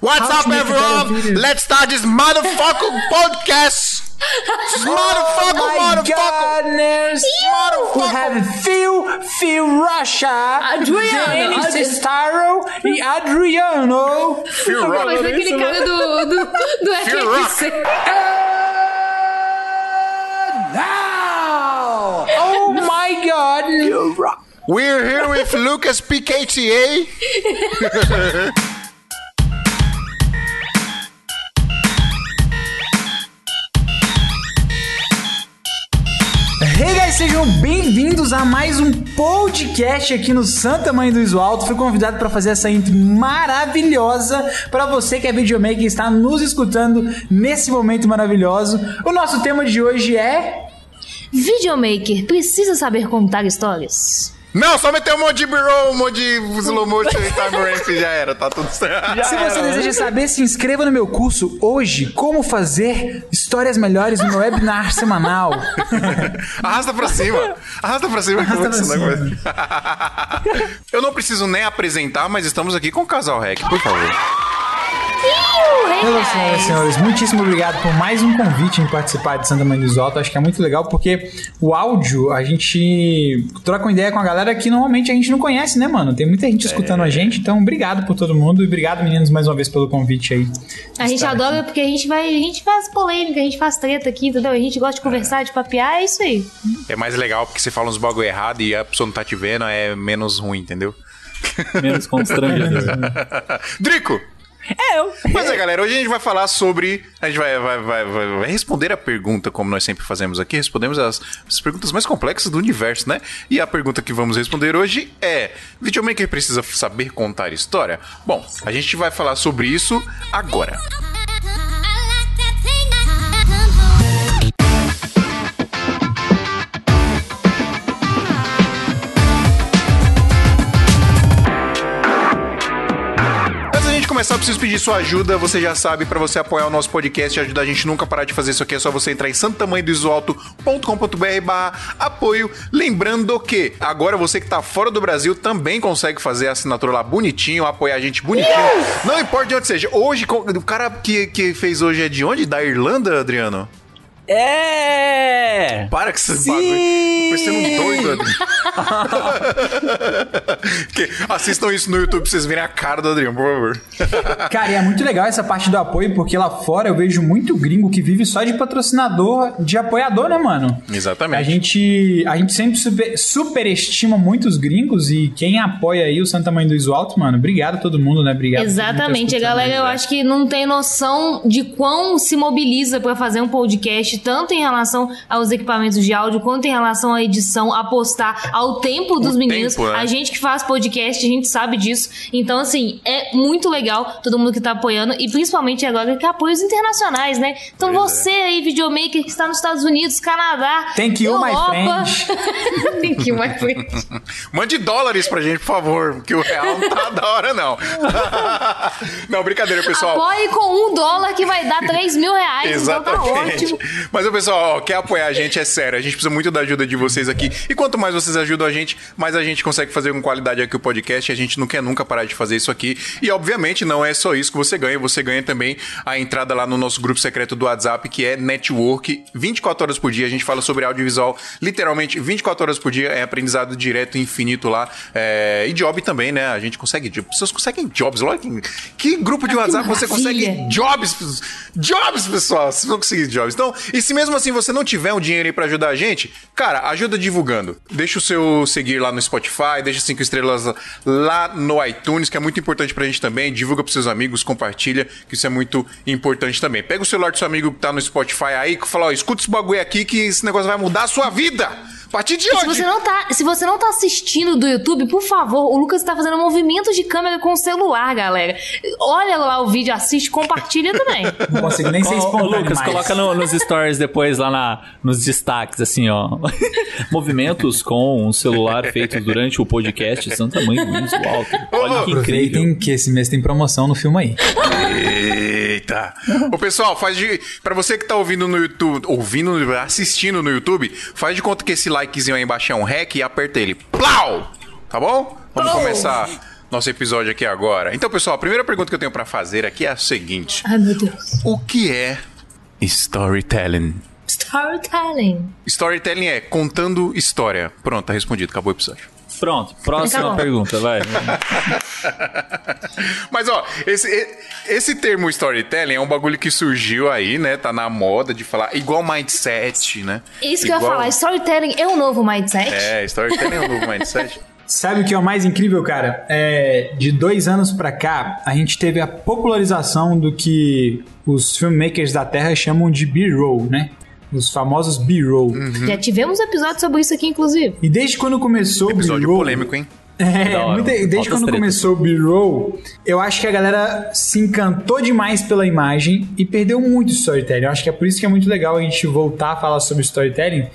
What's How up, to make a better everyone? Let's start this motherfucking podcast. This motherfucker, Oh my motherfucker. goodness! We Motherfucker. have Phil, Phil Russia, Adriano, Danny Ad- Cestaro e Adriano. Phil Mas Rock. aquele cara do, do, do Phil FFC. Now! Oh my god! We're here with Lucas PKTA. Hey guys, sejam bem-vindos a mais um podcast aqui no Santa Mãe do Iso Alto. Fui convidado para fazer essa intro maravilhosa para você que é videomaker e está nos escutando nesse momento maravilhoso. O nosso tema de hoje é Videomaker precisa saber contar histórias. Não, só meter um monte de b-roll, um monte de slow motion e time ramp já era, tá tudo certo. Se você deseja saber, se inscreva no meu curso hoje, como fazer histórias melhores no meu webinar semanal. Arrasta pra cima. Arrasta pra cima. Arrasta que eu vou pra ensinar coisa. Eu não preciso nem apresentar, mas estamos aqui com o Casal Rec, por favor. Olá, senhoras e senhores, muitíssimo obrigado por mais um convite em participar de Santa Mãe do Isoto. Acho que é muito legal porque o áudio a gente troca uma ideia com a galera que normalmente a gente não conhece, né, mano? Tem muita gente escutando a gente, então obrigado por todo mundo e obrigado, meninos, mais uma vez pelo convite aí. A gente adora porque a gente vai. A gente faz polêmica, a gente faz treta aqui, entendeu? A gente gosta de conversar, de papear, é isso aí. É mais legal porque você fala uns bagulho errado e a pessoa não tá te vendo, é menos ruim, entendeu? Menos constrangedor. Drico! É, eu. Pois é, galera, hoje a gente vai falar sobre. A gente vai, vai, vai, vai- vai responder a pergunta, como nós sempre fazemos aqui. Respondemos as, as perguntas mais complexas do universo, né? E a pergunta que vamos responder hoje é: Videomaker precisa saber contar história? Bom, a gente vai falar sobre isso agora. Começar, eu preciso pedir sua ajuda. Você já sabe, para você apoiar o nosso podcast e ajudar a gente nunca parar de fazer isso aqui, é só você entrar em santamanhodoisoalto.com.br barra apoio. Lembrando que agora você que tá fora do Brasil também consegue fazer a assinatura lá bonitinho, apoiar a gente bonitinho. Não importa de onde seja. Hoje, o cara que, que fez hoje é de onde? Da Irlanda, Adriano? É! Para com esse Sim! bagulho. Parecendo um doido, Adriano. Que- Assistam isso no YouTube pra vocês verem a cara do Adriano, por favor. Cara, e é muito legal essa parte do apoio, porque lá fora eu vejo muito gringo que vive só de patrocinador, de apoiador, né, mano? Exatamente. A gente, a gente sempre super, superestima muito os gringos e quem apoia aí o Santa Mãe do Iso Alto, mano, obrigado a todo mundo, né? Obrigado. Exatamente, a galera eu acho que não tem noção de quão se mobiliza pra fazer um podcast, tanto em relação aos equipamentos de áudio, quanto em relação à edição, a postar, ao tempo dos meninos. tempo, né? A gente que faz podcast, a gente sabe disso. Então, assim, é muito legal todo mundo que tá apoiando, e principalmente agora que apoios internacionais, né? Então Pois é. você aí, videomaker que está nos Estados Unidos, Canadá, Thank you, my Europa. friend. Thank you, my friend. Mande dólares pra gente, por favor, porque o real não tá da hora, não. não, brincadeira, pessoal. Apoie com um dólar que vai dar 3 mil reais. Então tá Exatamente. ótimo. Mas o pessoal, ó, quer apoiar a gente, é sério. A gente precisa muito da ajuda de vocês aqui. E quanto mais vocês ajudam a gente, mais a gente consegue fazer com qualidade aqui o podcast. A gente não quer nunca parar de fazer isso aqui. E obviamente não é só isso que você ganha. Você ganha também a entrada lá no nosso grupo secreto do WhatsApp, que é Network. 24 horas por dia. A gente fala sobre audiovisual, literalmente 24 horas por dia. É aprendizado direto e infinito lá. É, E job também, né? A gente consegue. Pessoas conseguem jobs. Olha que, que grupo de WhatsApp você consegue jobs, jobs, pessoal. Vocês vão conseguir jobs. Então, e se mesmo assim você não tiver um dinheiro aí pra ajudar a gente, cara, ajuda divulgando. Deixa o seu seguir lá no Spotify, deixa cinco estrelas lá no iTunes, que é muito importante pra gente também. Divulga pros seus amigos, compartilha, que isso é muito importante também. Pega o celular do seu amigo que tá no Spotify aí, que fala, ó, escuta esse bagulho aqui que esse negócio vai mudar a sua vida. A partir de Se hoje. você, não tá, se você não tá assistindo do YouTube, por favor, o Lucas tá fazendo movimentos de câmera com o celular, galera. Olha lá o vídeo, assiste, compartilha também. Não consigo nem ser espontâneo Lucas, mais. coloca no- nos stories depois lá na, nos destaques, assim, ó. Movimentos com um celular feito durante o podcast Santa Mãe do Iso Alto. Olha que incrível. Que esse mês tem promoção no filme aí. Eita! Ô pessoal, faz de. Pra você que tá ouvindo no YouTube, ouvindo, assistindo no YouTube, faz de conta que esse likezinho aí embaixo é um rec e aperta ele. Plau! Tá bom? Vamos começar. nosso episódio aqui agora. Então, pessoal, a primeira pergunta que eu tenho pra fazer aqui é a seguinte: Ai, meu Deus. O que é storytelling? Storytelling. Storytelling é contando história. Pronto, tá respondido, acabou o episódio. Pronto, próxima Acabou. pergunta, vai. Mas, ó, esse, esse termo storytelling é um bagulho que surgiu aí, né? Tá na moda de falar igual mindset, né? Isso que eu ia Igual- falar. Storytelling é o novo mindset? É, storytelling é um novo mindset. Sabe o que é o mais incrível, cara? É, de dois anos pra cá, a gente teve a popularização do que os filmmakers da Terra chamam de B-roll, né? Os famosos B-roll. Já tivemos episódio sobre isso aqui, inclusive. E desde quando começou o Episódio B-roll... polêmico, hein? É, muita- desde altas quando tretas. começou o B-roll, eu acho que a galera se encantou demais pela imagem e perdeu muito storytelling. Eu acho que é por isso que é muito legal a gente voltar a falar sobre storytelling,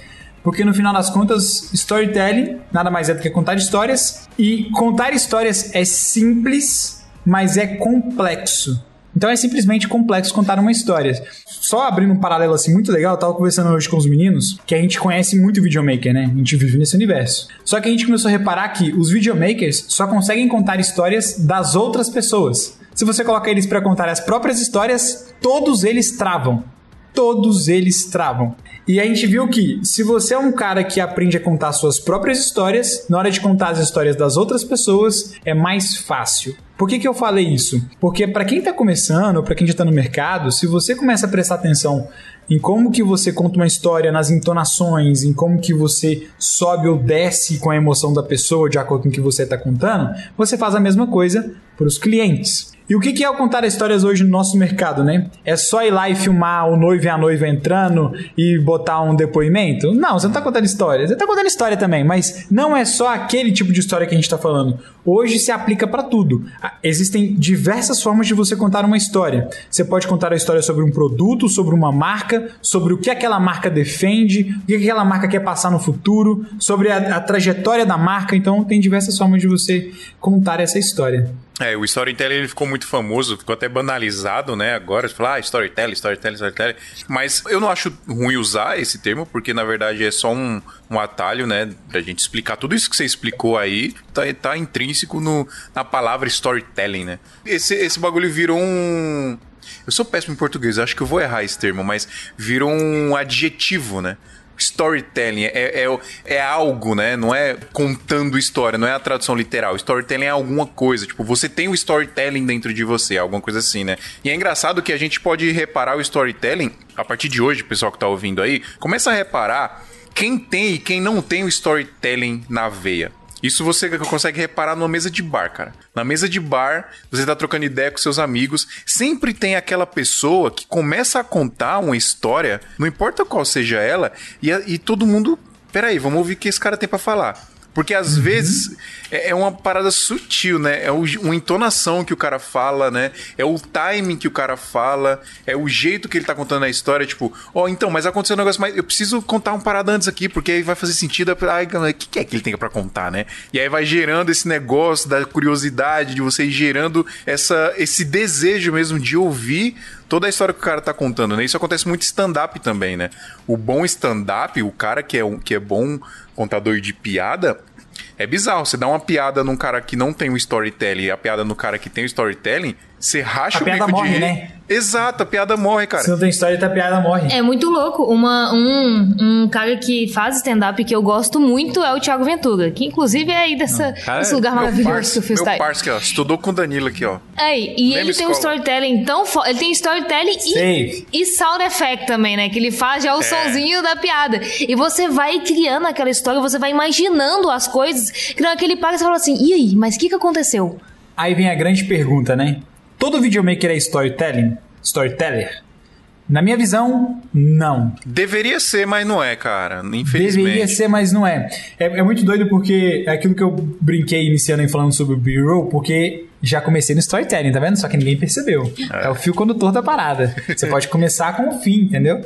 porque no final das contas, storytelling nada mais é do que contar histórias e contar histórias é simples, mas é complexo. Então é simplesmente complexo contar uma história. Só abrindo um paralelo assim muito legal, eu tava conversando hoje com os meninos, que a gente conhece muito videomaker, né? A gente vive nesse universo. Só que a gente começou a reparar que os videomakers só conseguem contar histórias das outras pessoas. Se você coloca eles pra contar as próprias histórias, todos eles travam. Todos eles travam. E a gente viu que se você é um cara que aprende a contar suas próprias histórias, na hora de contar as histórias das outras pessoas, é mais fácil. Por que, que eu falei isso? Porque para quem tá começando, para quem já tá no mercado, se você começa a prestar atenção em como que você conta uma história, nas entonações, em como que você sobe ou desce com a emoção da pessoa de acordo com o que você tá contando, você faz a mesma coisa para os clientes. E o que é o contar histórias hoje no nosso mercado, né? É só ir lá e filmar o noivo e a noiva entrando e botar um depoimento? Não, você não tá contando história. Você tá contando história também, mas não é só aquele tipo de história que a gente tá falando. Hoje se aplica para tudo. Ah, Existem diversas formas de você contar uma história. Você pode contar a história sobre um produto, sobre uma marca, sobre o que aquela marca defende, o que aquela marca quer passar no futuro, sobre a, a trajetória da marca. Então, tem diversas formas de você contar essa história. É, o storytelling ele ficou muito famoso, ficou até banalizado, né? Agora, você fala, ah, storytelling, storytelling, storytelling. Mas eu não acho ruim usar esse termo, porque na verdade é só um, um atalho, né? Pra gente explicar tudo isso que você explicou aí, tá, tá intrínseco no, na palavra storytelling, né? Esse, esse bagulho virou um. Eu sou péssimo em português, acho que eu vou errar esse termo, mas virou um adjetivo, né? Storytelling é, é, é algo, né? Não é contando história, não é a tradução literal. Storytelling é alguma coisa. Tipo, você tem o storytelling dentro de você, alguma coisa assim, né? E é engraçado que a gente pode reparar o storytelling a partir de hoje, pessoal que tá ouvindo aí, começa a reparar quem tem e quem não tem o storytelling na veia. Isso você consegue reparar numa mesa de bar, cara. Na mesa de bar, você tá trocando ideia com seus amigos, sempre tem aquela pessoa que começa a contar uma história, não importa qual seja ela, e, e todo mundo. Peraí, vamos ouvir o que esse cara tem pra falar. Porque às vezes é é uma parada sutil, né? É o- uma entonação que o cara fala, né? É o timing que o cara fala, é o jeito que ele tá contando a história. Tipo, ó, então, mas aconteceu um negócio mais. Eu preciso contar um parada antes aqui, porque aí vai fazer sentido. Ai, o que, que é que ele tem pra contar, né? E aí vai gerando esse negócio da curiosidade, de você ir gerando essa, esse desejo mesmo de ouvir toda a história que o cara tá contando, né? Isso acontece muito stand-up também, né? O bom stand-up, o cara que é, um, que é bom contador de piada, é bizarro. Você dá uma piada num cara que não tem o storytelling e a piada no cara que tem o storytelling, você racha A o bico morre, de rir. né? Exato, a piada morre, cara. Se não tem história, a piada morre. É muito louco. Uma, um, um cara que faz stand-up que eu gosto muito é o Thiago Ventura, que inclusive é aí dessa, cara, desse lugar maravilhoso que eu fiz meu parça aqui, ó. Estudou com o Danilo aqui, ó. Aí, e Mesma ele tem um escola. storytelling tão forte. Ele tem storytelling e, e sound effect também, né? Que ele faz já o sonzinho da piada. E você vai criando aquela história, você vai imaginando as coisas. Que na hora que ele para, você fala assim: e aí, mas o que, que aconteceu? Aí vem a grande pergunta, né? Todo videomaker é storytelling? Storyteller? Na minha visão, não. Deveria ser, mas não é, cara. Infelizmente. Deveria ser, mas não é. é. é muito doido porque é aquilo que eu brinquei iniciando aí falando sobre o B-roll, porque já comecei no storytelling, tá vendo? Só que ninguém percebeu. É, o fio condutor da parada. Você pode começar com o fim, entendeu?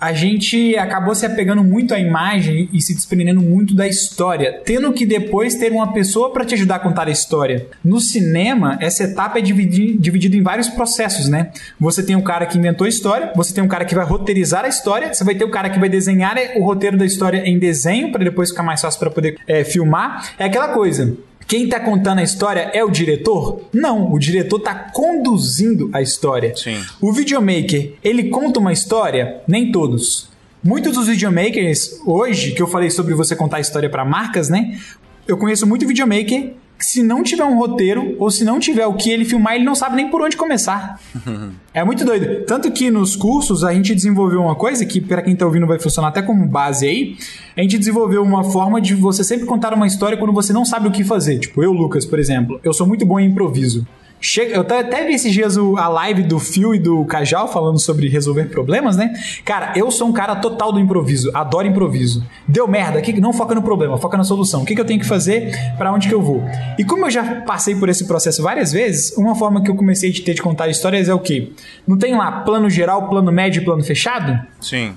A gente acabou se apegando muito à imagem e se desprendendo muito da história, tendo que depois ter uma pessoa para te ajudar a contar a história. No cinema, essa etapa é dividi- dividida em vários processos, né? Você tem o cara que inventou a história, você tem um cara que vai roteirizar a história, você vai ter o cara que vai desenhar o roteiro da história em desenho para depois ficar mais fácil para poder é, filmar. É aquela coisa. Quem tá contando a história é o diretor? Não, o diretor tá conduzindo a história. Sim. O videomaker, ele conta uma história? Nem todos. Muitos dos videomakers, hoje, que eu falei sobre você contar a história para marcas, né? Eu conheço muito videomaker se não tiver um roteiro ou se não tiver o que ele filmar, ele não sabe nem por onde começar. é muito doido. Tanto que nos cursos a gente desenvolveu uma coisa que, para quem tá ouvindo, vai funcionar até como base aí. A gente desenvolveu uma forma de você sempre contar uma história quando você não sabe o que fazer. Tipo, eu, Lucas, por exemplo, eu sou muito bom em improviso. Chega, eu até vi esses dias a live do Phil e do Cajal falando sobre resolver problemas, né? Cara, eu sou um cara total do improviso, adoro improviso. Deu merda, que não foca no problema, foca na solução. O que, que eu tenho que fazer, Pra onde que eu vou? E como eu já passei por esse processo várias vezes, uma forma que eu comecei a ter de contar histórias é o quê? Não tem lá plano geral, plano médio e plano fechado? Sim.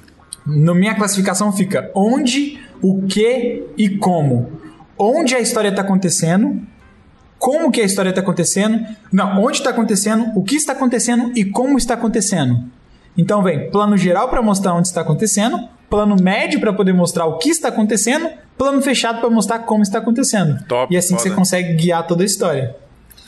Na minha classificação fica onde, o que e como. Onde a história está acontecendo, como que a história está acontecendo, não, onde está acontecendo, o que está acontecendo e como está acontecendo. Então vem plano geral para mostrar onde está acontecendo, plano médio para poder mostrar o que está acontecendo, plano fechado para mostrar como está acontecendo. Top, e assim foda. você consegue guiar toda a história.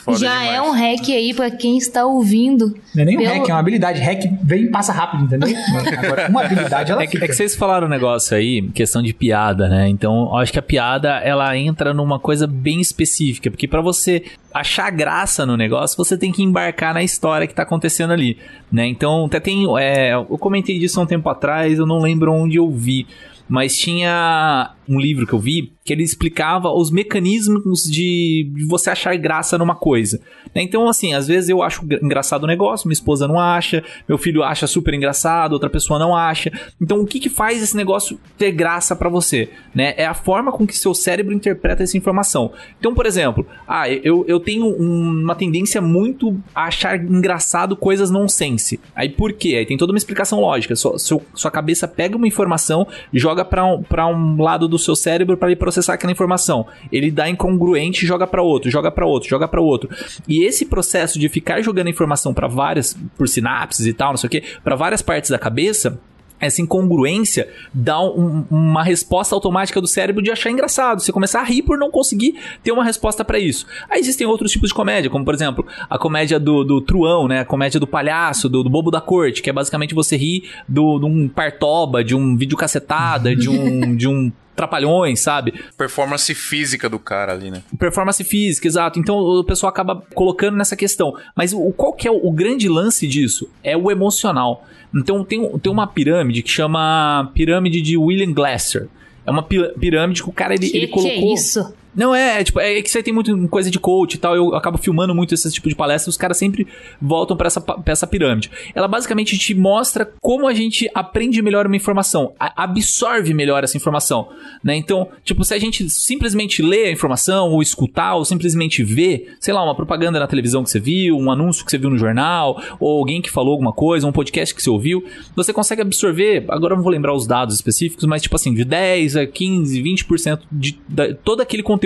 Foda Já demais. é um hack aí pra quem está ouvindo. Não é nem um Pelo- hack, é uma habilidade. Hack vem e passa rápido, entendeu? Agora, uma habilidade ela É que, fica. é que vocês falaram um negócio aí, questão de piada, né? Então, eu acho que a piada, ela entra numa coisa bem específica, porque pra você achar graça no negócio, você tem que embarcar na história que tá acontecendo ali, né? Então, até tem, é, eu comentei disso há um tempo atrás, eu não lembro onde eu vi, mas tinha um livro que eu vi que ele explicava os mecanismos de, você achar graça numa coisa. né? Então, assim, às vezes eu acho gra- engraçado o negócio, minha esposa não acha, meu filho acha super engraçado, outra pessoa não acha. Então, o que que faz esse negócio ter graça pra você? Né? É a forma com que seu cérebro interpreta essa informação. Então, por exemplo, ah, eu, eu tenho um- uma tendência muito a achar engraçado coisas nonsense. Aí por quê? Aí tem toda uma explicação lógica. Sua, sua cabeça pega uma informação, joga pra um, pra um lado do seu cérebro para ele processar aquela informação. Ele dá incongruente joga pra outro, joga pra outro, joga pra outro. E esse processo de ficar jogando informação pra várias, por sinapses e tal, não sei o que, para várias partes da cabeça, essa incongruência dá um- uma resposta automática do cérebro de achar engraçado. Você começar a rir por não conseguir ter uma resposta pra isso. Aí existem outros tipos de comédia, como por exemplo, a comédia do, do truão, né? A comédia do palhaço, do, do bobo da corte, que é basicamente você rir do, de um partoba, de um vídeo cacetada, de um, de um trapalhões, sabe? Performance física do cara ali, né? Performance física, exato. Então o pessoal acaba colocando nessa questão. Mas o, qual que é o, o grande lance disso? É o emocional. Então tem, tem uma pirâmide que chama Pirâmide de William Glasser. É uma pi- pirâmide que o cara ele, Que ele que colocou. é isso? Não, é, é, tipo, é que você tem muito coisa de coach e tal, eu acabo filmando muito esse tipo de palestra, os caras sempre voltam pra essa, pra essa pirâmide. Ela basicamente te mostra como a gente aprende melhor uma informação, a- absorve melhor essa informação, né? Então, tipo, se a gente simplesmente lê a informação, ou escutar, ou simplesmente ver, sei lá, uma propaganda na televisão que você viu, um anúncio que você viu no jornal, ou alguém que falou alguma coisa, um podcast que você ouviu, você consegue absorver, agora eu não vou lembrar os dados específicos, mas tipo assim, de 10 a 15, 20% de da, todo aquele conteúdo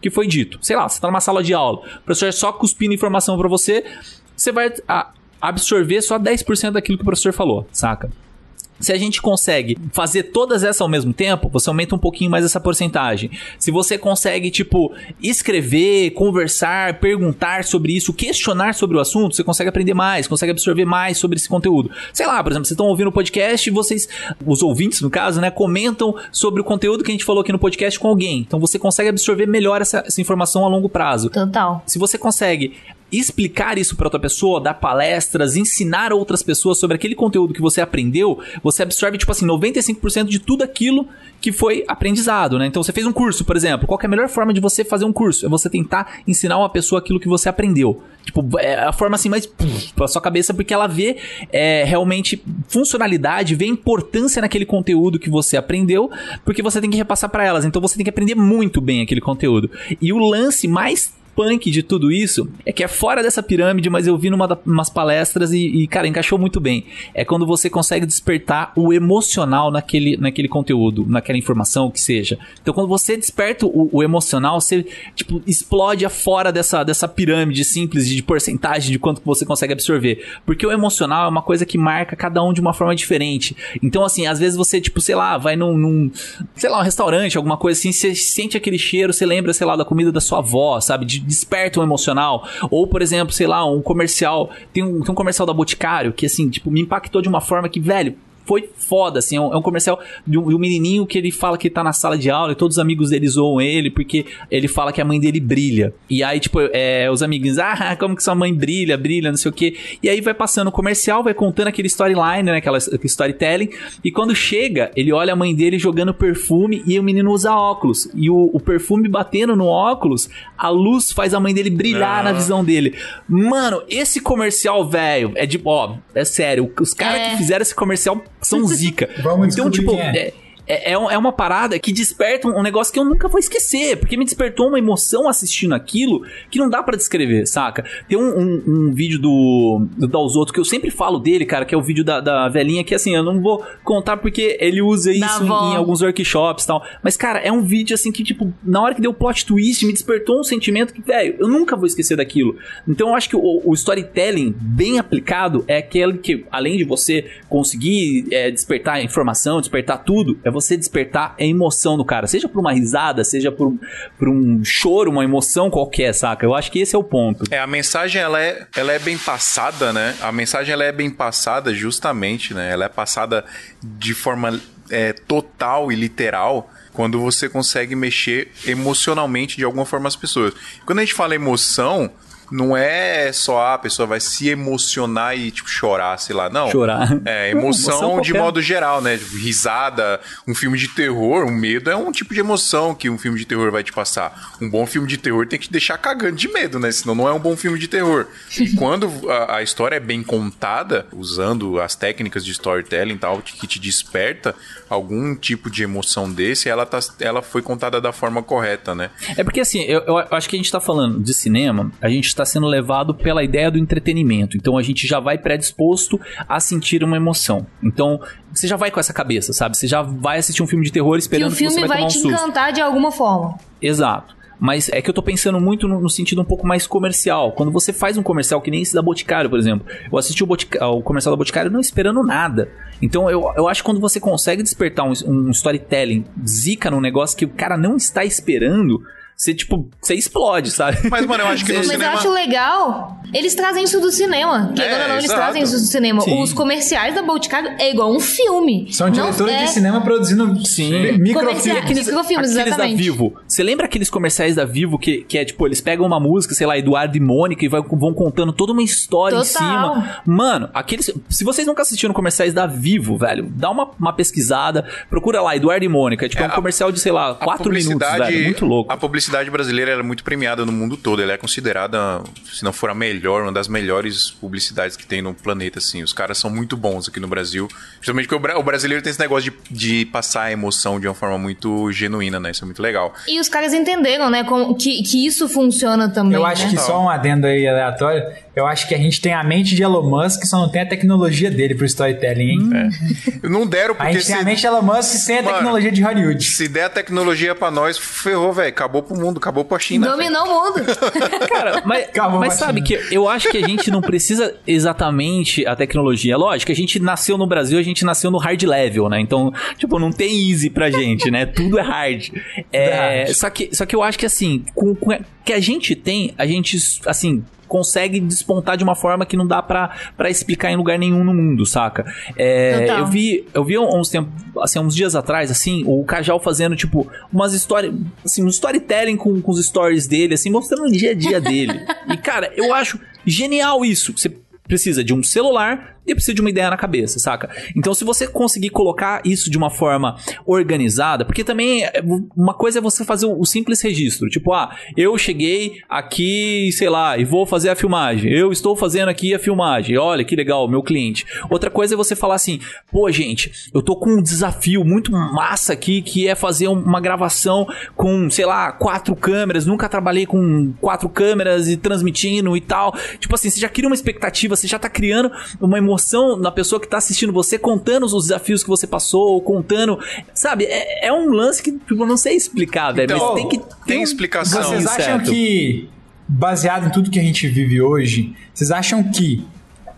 que foi dito. Sei lá, você tá numa sala de aula, o professor é só cuspindo informação pra você, você vai a- absorver só 10% daquilo que o professor falou, saca? Se a gente consegue fazer todas essas ao mesmo tempo, você aumenta um pouquinho mais essa porcentagem. Se você consegue, tipo, escrever, conversar, perguntar sobre isso, questionar sobre o assunto, você consegue aprender mais, consegue absorver mais sobre esse conteúdo. Sei lá, por exemplo, vocês estão ouvindo o podcast e vocês, os ouvintes no caso, né, comentam sobre o conteúdo que a gente falou aqui no podcast com alguém. Então você consegue absorver melhor essa, essa informação a longo prazo. Total. Se você consegue explicar isso para outra pessoa, dar palestras, ensinar outras pessoas sobre aquele conteúdo que você aprendeu, você absorve, tipo assim, 95% de tudo aquilo que foi aprendizado, né? Então você fez um curso, por exemplo. Qual é a melhor forma de você fazer um curso? É você tentar ensinar uma pessoa aquilo que você aprendeu. Tipo, é a forma assim mais pra sua cabeça, porque ela vê é, realmente funcionalidade, vê importância naquele conteúdo que você aprendeu, porque você tem que repassar para elas. Então você tem que aprender muito bem aquele conteúdo. E o lance mais punk de tudo isso é que é fora dessa pirâmide, mas eu vi numa da, umas palestras e, e, cara, encaixou muito bem. É quando você consegue despertar o emocional naquele, naquele conteúdo, naquela informação que seja. Então, quando você desperta o, o emocional, você, tipo, explode fora dessa, dessa pirâmide simples de porcentagem de quanto você consegue absorver. Porque o emocional é uma coisa que marca cada um de uma forma diferente. Então, assim, às vezes você, tipo, sei lá, vai num, num sei lá, um restaurante, alguma coisa assim, você sente aquele cheiro, você lembra, sei lá, da comida da sua avó, sabe? De, desperta um emocional. Ou, por exemplo, sei lá, um comercial. Tem um, tem um comercial da Boticário que, assim, tipo, me impactou de uma forma que, velho, foi foda, assim. É um, é um comercial de um, de um, menininho que ele fala que tá na sala de aula e todos os amigos dele zoam ele porque ele fala que a mãe dele brilha. E aí, tipo, é, os amiguinhos, ah, como que sua mãe brilha, brilha, não sei o quê. E aí vai passando o comercial, vai contando aquele storyline, né, aquela storytelling. E quando chega, ele olha a mãe dele jogando perfume e o menino usa óculos. E o, o perfume batendo no óculos, a luz faz a mãe dele brilhar ah. na visão dele. Mano, esse comercial, velho, é de, ó, é sério, os caras é. que fizeram esse comercial são zica. Vamos então, tipo, é. É, é, é, uma parada que desperta um negócio que eu nunca vou esquecer, porque me despertou uma emoção assistindo aquilo que não dá para descrever, saca? Tem um, um, um, vídeo do, do Dalzotto que eu sempre falo dele, cara, que é o vídeo da, da velhinha, que assim, eu não vou contar porque ele usa isso em, em, alguns workshops e tal. Mas, cara, é um vídeo assim que, tipo, na hora que deu o plot twist, me despertou um sentimento que, velho, eu nunca vou esquecer daquilo. Então eu acho que o, o storytelling bem aplicado é aquele que, além de você conseguir é, despertar informação, despertar tudo, é você despertar a emoção do cara. Seja por uma risada, seja por, por um choro, uma emoção qualquer, saca? Eu acho que esse é o ponto. É, a mensagem, ela é, ela é bem passada, né? A mensagem, ela é bem passada justamente, né? Ela é passada de forma é, total e literal quando você consegue mexer emocionalmente de alguma forma as pessoas. Quando a gente fala emoção, não é só a pessoa vai se emocionar e, tipo, chorar, sei lá. Não. Chorar. É, emoção, emoção de modo geral, né? Risada, um filme de terror, um medo é um tipo de emoção que um filme de terror vai te passar. Um bom filme de terror tem que te deixar cagando de medo, né? Senão não é um bom filme de terror. E quando a, a história é bem contada, usando as técnicas de storytelling e tal, que te desperta algum tipo de emoção desse, ela, tá, ela foi contada da forma correta, né? É porque, assim, eu, eu acho que a gente tá falando de cinema, a gente tá está sendo levado pela ideia do entretenimento. Então a gente já vai predisposto a sentir uma emoção. Então você já vai com essa cabeça, sabe? Você já vai assistir um filme de terror esperando que, o filme que você vai, vai te encantar de alguma forma. Exato. Mas é que eu tô pensando muito no, no, sentido um pouco mais comercial. Quando você faz um comercial que nem esse da Boticário, por exemplo. Eu assisti o, Botica, o comercial da Boticário não esperando nada. Então eu, eu acho que quando você consegue despertar um, um storytelling zica num negócio que o cara não está esperando, você, tipo, você explode, sabe? Mas, mano, eu acho que no Mas cinema... eu acho legal. Eles trazem isso do cinema. Que é, não, eles trazem isso do cinema. Sim. Os comerciais da Boticário é igual um filme. São diretores é... de cinema produzindo Sim. microfilmes. Aqueles, microfilmes, exatamente. da Vivo. Você lembra aqueles comerciais da Vivo que, que é, tipo, eles pegam uma música, sei lá, Eduardo e Mônica e vai, vão contando toda uma história Total. em cima. Mano, aqueles... Se vocês nunca assistiram comerciais da Vivo, velho, dá uma, uma pesquisada, procura lá, Eduardo e Mônica. Tipo, é, é um comercial de, sei lá, quatro minutos, velho. Muito louco. A publicidade brasileira é muito premiada no mundo todo. Ela é considerada, se não for a melhor, uma das melhores publicidades que tem no planeta, assim. Os caras são muito bons aqui no Brasil. Justamente porque o brasileiro tem esse negócio de, de passar a emoção de uma forma muito genuína, né? Isso é muito legal. E os caras entenderam, né? Como, que, que isso funciona também. Eu acho né? que só um adendo aí aleatório. Eu acho que a gente tem a mente de Elon Musk, só não tem a tecnologia dele pro storytelling, hein? É. Não deram porque. A gente se... tem a mente de Elon Musk sem a Mano, tecnologia de Hollywood. Se der a tecnologia pra nós, ferrou, velho. Acabou pro mundo, acabou pra China. Dominou o mundo. Cara, mas, mas sabe que eu acho que a gente não precisa exatamente a tecnologia. Lógico, a gente nasceu no Brasil, a gente nasceu no hard level, né? Então, tipo, não tem easy pra gente, né? Tudo é hard. É, é. Só, que, só que eu acho que assim, com, com que a gente tem, a gente, assim, consegue despontar de uma forma que não dá para explicar em lugar nenhum no mundo, saca? É, eu vi, eu vi uns tempos, assim, uns dias atrás, assim, o Cajal fazendo, tipo, umas histórias, assim, um storytelling com, com os stories dele, assim, mostrando o dia a dia dele. e, cara, eu acho genial isso. Você Precisa de um celular e precisa de uma ideia na cabeça, saca? Então, se você conseguir colocar isso de uma forma organizada, porque também é, uma coisa é você fazer o simples registro, tipo, ah, eu cheguei aqui, sei lá, e vou fazer a filmagem. Eu estou fazendo aqui a filmagem. Olha que legal, meu cliente. Outra coisa é você falar assim, pô, gente, eu tô com um desafio muito massa aqui que é fazer uma gravação com, sei lá, quatro câmeras. Nunca trabalhei com quatro câmeras e transmitindo e tal. Tipo assim, você já cria uma expectativa, você já tá criando uma emoção na pessoa que tá assistindo você, contando os desafios que você passou, contando. Sabe, é, é um lance que tipo, eu não sei explicar, velho. Então, mas tem que. tem um- explicação. Vocês acham certo. que, baseado em tudo que a gente vive hoje, vocês acham que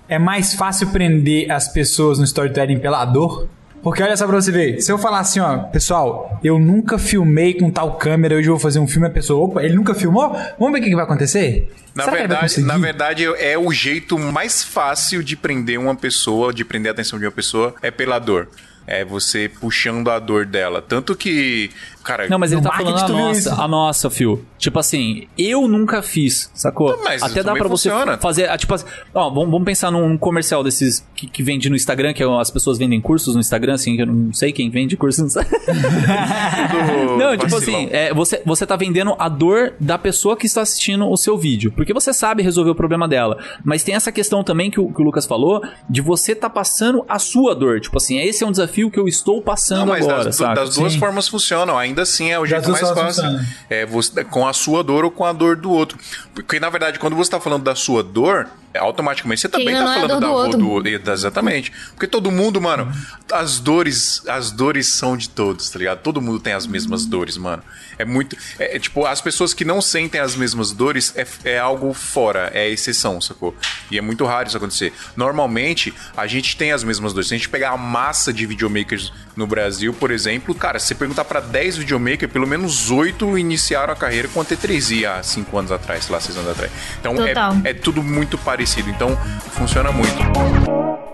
é mais fácil prender as pessoas no storytelling pela dor? Porque olha só pra você ver, se eu falar assim, ó, pessoal, eu nunca filmei com tal câmera, hoje eu vou fazer um filme, a pessoa, opa, ele nunca filmou? Vamos ver o que, que vai acontecer? Na Será verdade, na verdade, é o jeito mais fácil de prender uma pessoa, de prender a atenção de uma pessoa, é pela dor. É você puxando a dor dela. Tanto que, cara. Não, mas ele tá falando a viu nossa, isso? a nossa, Fio. Tipo assim, eu nunca fiz, sacou? Não, mas Até dá pra você funciona. fazer, ah, tipo assim, ó, vamos, vamos pensar num comercial desses que, que vende no Instagram, que é as pessoas vendem cursos no Instagram, assim, que eu não sei quem vende cursos no Instagram. Não, tipo assim, é, você, você tá vendendo a dor da pessoa que está assistindo o seu vídeo. Porque você sabe resolver o problema dela. Mas tem essa questão também que o, que o Lucas falou, de você tá passando a sua dor. Tipo assim, esse é um desafio que eu estou passando Não, mas agora, das, saca? das duas Sim. formas funcionam. Ainda assim é o jeito mais fácil. É você, com a sua dor ou com a dor do outro. Porque, na verdade, quando você tá falando da sua dor, é, automaticamente você também ainda tá é falando dor da do dor do outro. Exatamente. Porque todo mundo, mano, as dores, as dores são de todos, tá ligado? Todo mundo tem as mesmas dores, mano. É muito. É, é, tipo, as pessoas que não sentem as mesmas dores é, é algo fora, é exceção, sacou? E é muito raro isso acontecer. Normalmente, a gente tem as mesmas dores. Se a gente pegar a massa de videomakers no Brasil, por exemplo, cara, se você perguntar pra 10 videomakers, pelo menos 8 iniciaram a carreira com a T3i há 5 anos atrás, sei lá, 6 anos atrás. Então é, é tudo muito parecido. Então funciona muito.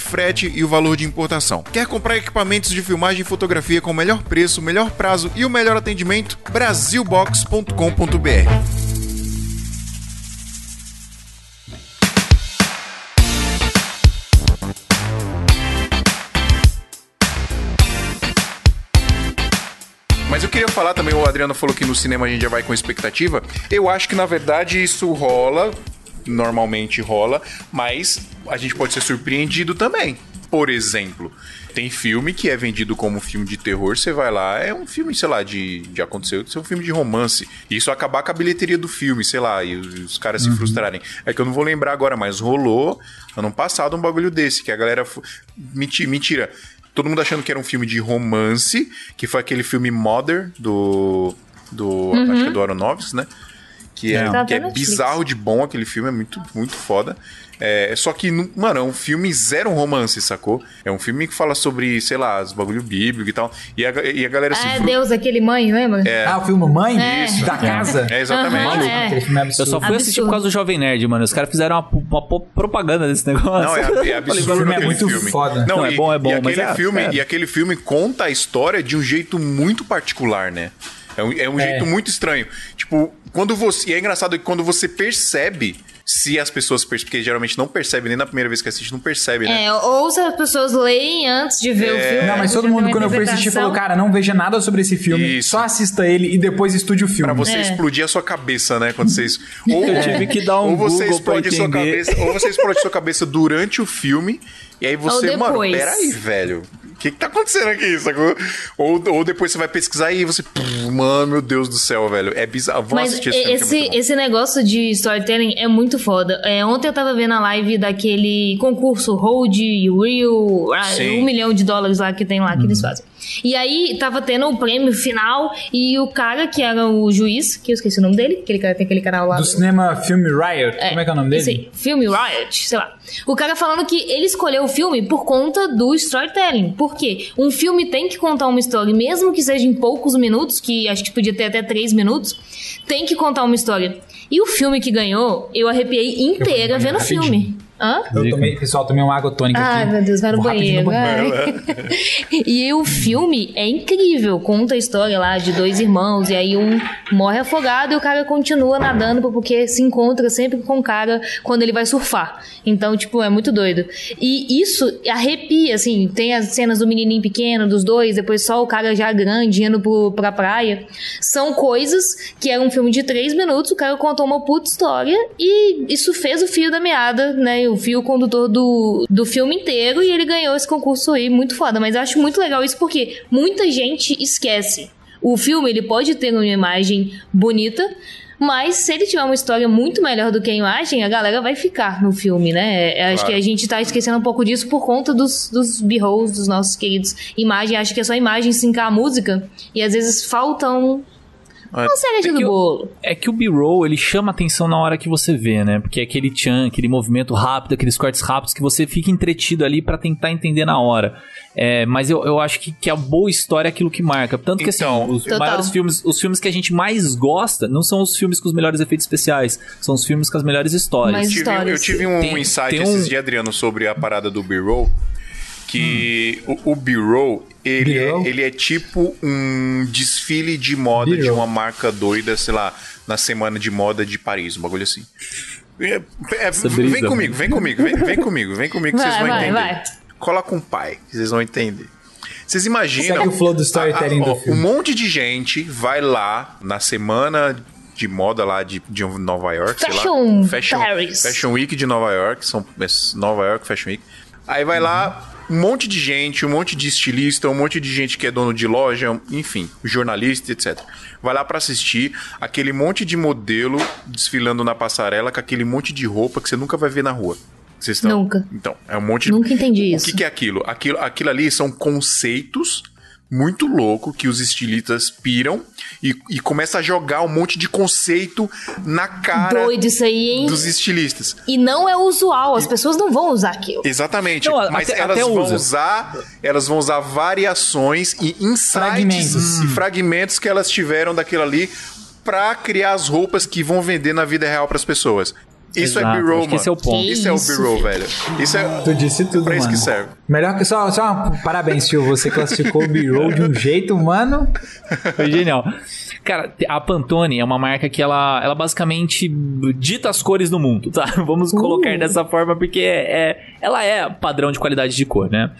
frete e o valor de importação. Quer comprar equipamentos de filmagem e fotografia com o melhor preço, melhor prazo e o melhor atendimento? Brasilbox.com.br Mas eu queria falar também, o Adriano falou que no cinema a gente já vai com expectativa. Eu acho que na verdade isso rola, normalmente rola, mas a gente pode ser surpreendido também. Por exemplo, tem filme que é vendido como filme de terror, você vai lá, é um filme, sei lá, de, de aconteceu, é um filme de romance. E isso acabar com a bilheteria do filme, sei lá, e os, os caras se frustrarem. É que eu não vou lembrar agora, mas rolou ano passado um bagulho desse, que a galera. fu- Menti- Mentira. Todo mundo achando que era um filme de romance, que foi aquele filme Mother do. do Acho que é do Aronofsky, né? Que é, Tá que é até Netflix. bizarro de bom aquele filme, é muito, muito foda. É, só que, mano, é um filme zero romance, sacou? É um filme que fala sobre, sei lá, os bagulho bíblico e tal. E a, e a galera se É fru- Deus, aquele mãe, lembra? Ah, o filme Mãe? É. Isso. Da casa? É, exatamente. Aham, é. É Eu só fui assistir por causa do Jovem Nerd, mano. Os caras fizeram uma, uma propaganda desse negócio. Não, é, é absurdo é muito filme. foda. Não, é e- bom, é bom, e mas aquele é- filme é. E aquele filme conta a história de um jeito muito particular, né? É um, é um É. jeito muito estranho. Tipo, quando você. E é engraçado que quando você percebe se as pessoas percebem, porque geralmente não percebe, nem na primeira vez que assiste, não percebe, né? É, ou se as pessoas leem antes de ver o filme. Não, mas todo mundo, quando eu fui assistir, falou, cara, não veja nada sobre esse filme, Isso. só assista ele e depois estude o filme. Pra você É. explodir a sua cabeça, né? Quando vocês. Ou, Eu tive que dar um ou você Google explode sua cabeça, ou você explode sua cabeça durante o filme, e aí você, mano, peraí, velho. O que, que tá acontecendo aqui, sacou? Ou, ou depois você vai pesquisar e você. "Pum, Mano, meu Deus do céu, velho. É bizarro. Vamos Mas assistir esse que é esse, esse negócio de storytelling é muito foda. É, ontem eu tava vendo a live daquele concurso Hold, Real, ah, Sim. um milhão de dólares lá que tem lá que eles Uhum. fazem. E aí tava tendo o prêmio final e o cara que era o juiz, que eu esqueci o nome dele, aquele cara tem aquele canal lá. Do cinema Filme Riot. Como é que é o nome dele? Aí, filme Riot, sei lá. O cara falando que ele escolheu o filme por conta do storytelling. Por quê? Um filme tem que contar uma história, mesmo que seja em poucos minutos, que acho que podia ter até três minutos, tem que contar uma história. E o filme que ganhou, eu arrepiei inteira vendo o filme. Hã? Eu tomei, pessoal, tomei uma água tônica Ai, aqui. meu Deus, vai no banheiro. no vai. e o filme é incrível. Conta a história lá de dois irmãos. E aí um morre afogado e o cara continua nadando porque se encontra sempre com o cara quando ele vai surfar. Então, tipo, é muito doido. E isso arrepia, assim. Tem as cenas do menininho pequeno, dos dois, depois só o cara já grande indo pro, pra praia. São coisas que era um filme de três minutos, o cara contou uma puta história e isso fez o fio da meada, né? O fio condutor do, do filme inteiro e ele ganhou esse concurso aí, muito foda. Mas eu acho muito legal isso porque muita gente esquece. O filme, ele pode ter uma imagem bonita, mas se ele tiver uma história muito melhor do que a imagem, a galera vai ficar no filme, né? É, Acho Claro. que a gente tá esquecendo um pouco disso por conta dos, dos b-rolls, dos nossos queridos. Imagem, acho que é só imagem sincar a música e às vezes faltam É. uma cereja É do que eu- bolo. É que o B-roll, ele chama atenção na hora que você vê, né? Porque é aquele chan, aquele movimento rápido, aqueles cortes rápidos que você fica entretido ali pra tentar entender na hora. É, mas eu, eu acho que, que a boa história é aquilo que marca. Tanto que Então, assim, os Total. maiores filmes, os filmes que a gente mais gosta não são os filmes com os melhores efeitos especiais, são os filmes com as melhores histórias. Mas- tive, eu histórias. tive um Tem- insight tem um- esses dias, Adriano, sobre a parada do B-roll. Que o, o B-roll, ele, é, ele é tipo um desfile de moda de uma marca doida, sei lá, na semana de moda de Paris, um bagulho assim. É, é, vem comigo, vem comigo, vem, vem comigo, vem comigo que Vai, vocês vão vai, entender. vai. Cola com o pai, que vocês vão entender. Vocês imaginam. O flow do storytelling a- a- do ó, filme. Um monte de gente vai lá na semana de moda lá de, de Nova York, sei Fashion lá. Fashion, Paris. Fashion Week de Nova York, são é, Nova York Fashion Week. Aí vai lá um monte de gente, um monte de estilista, um monte de gente que é dono de loja, enfim, jornalista, etc. Vai lá pra assistir aquele monte de modelo desfilando na passarela com aquele monte de roupa que você nunca vai ver na rua. Vocês estão? Nunca. Então, é um monte de Nunca entendi o isso. que, que é aquilo? aquilo? Aquilo ali são conceitos muito louco que os estilistas piram e, e começa a jogar um monte de conceito na cara Doido isso aí, hein? dos estilistas. E não é usual, as pessoas não vão usar aquilo. Exatamente. Não, Mas até- elas até vão usa. usar, elas vão usar variações e insights Fragmentos. e fragmentos que elas tiveram daquilo ali pra criar as roupas que vão vender na vida real pras pessoas. Isso Exato, é B-roll, que esse é o mano. ponto. Isso é o Isso, B-roll, velho. Isso é Tu disse tudo, pra isso mano. que serve. Melhor que só, só parabéns, Tio. Você classificou o B-roll de um jeito, mano. Foi genial. Cara, a Pantone é uma marca que ela, ela basicamente dita as cores do mundo, tá? Vamos colocar dessa forma porque é, é- ela é padrão de qualidade de cor, né?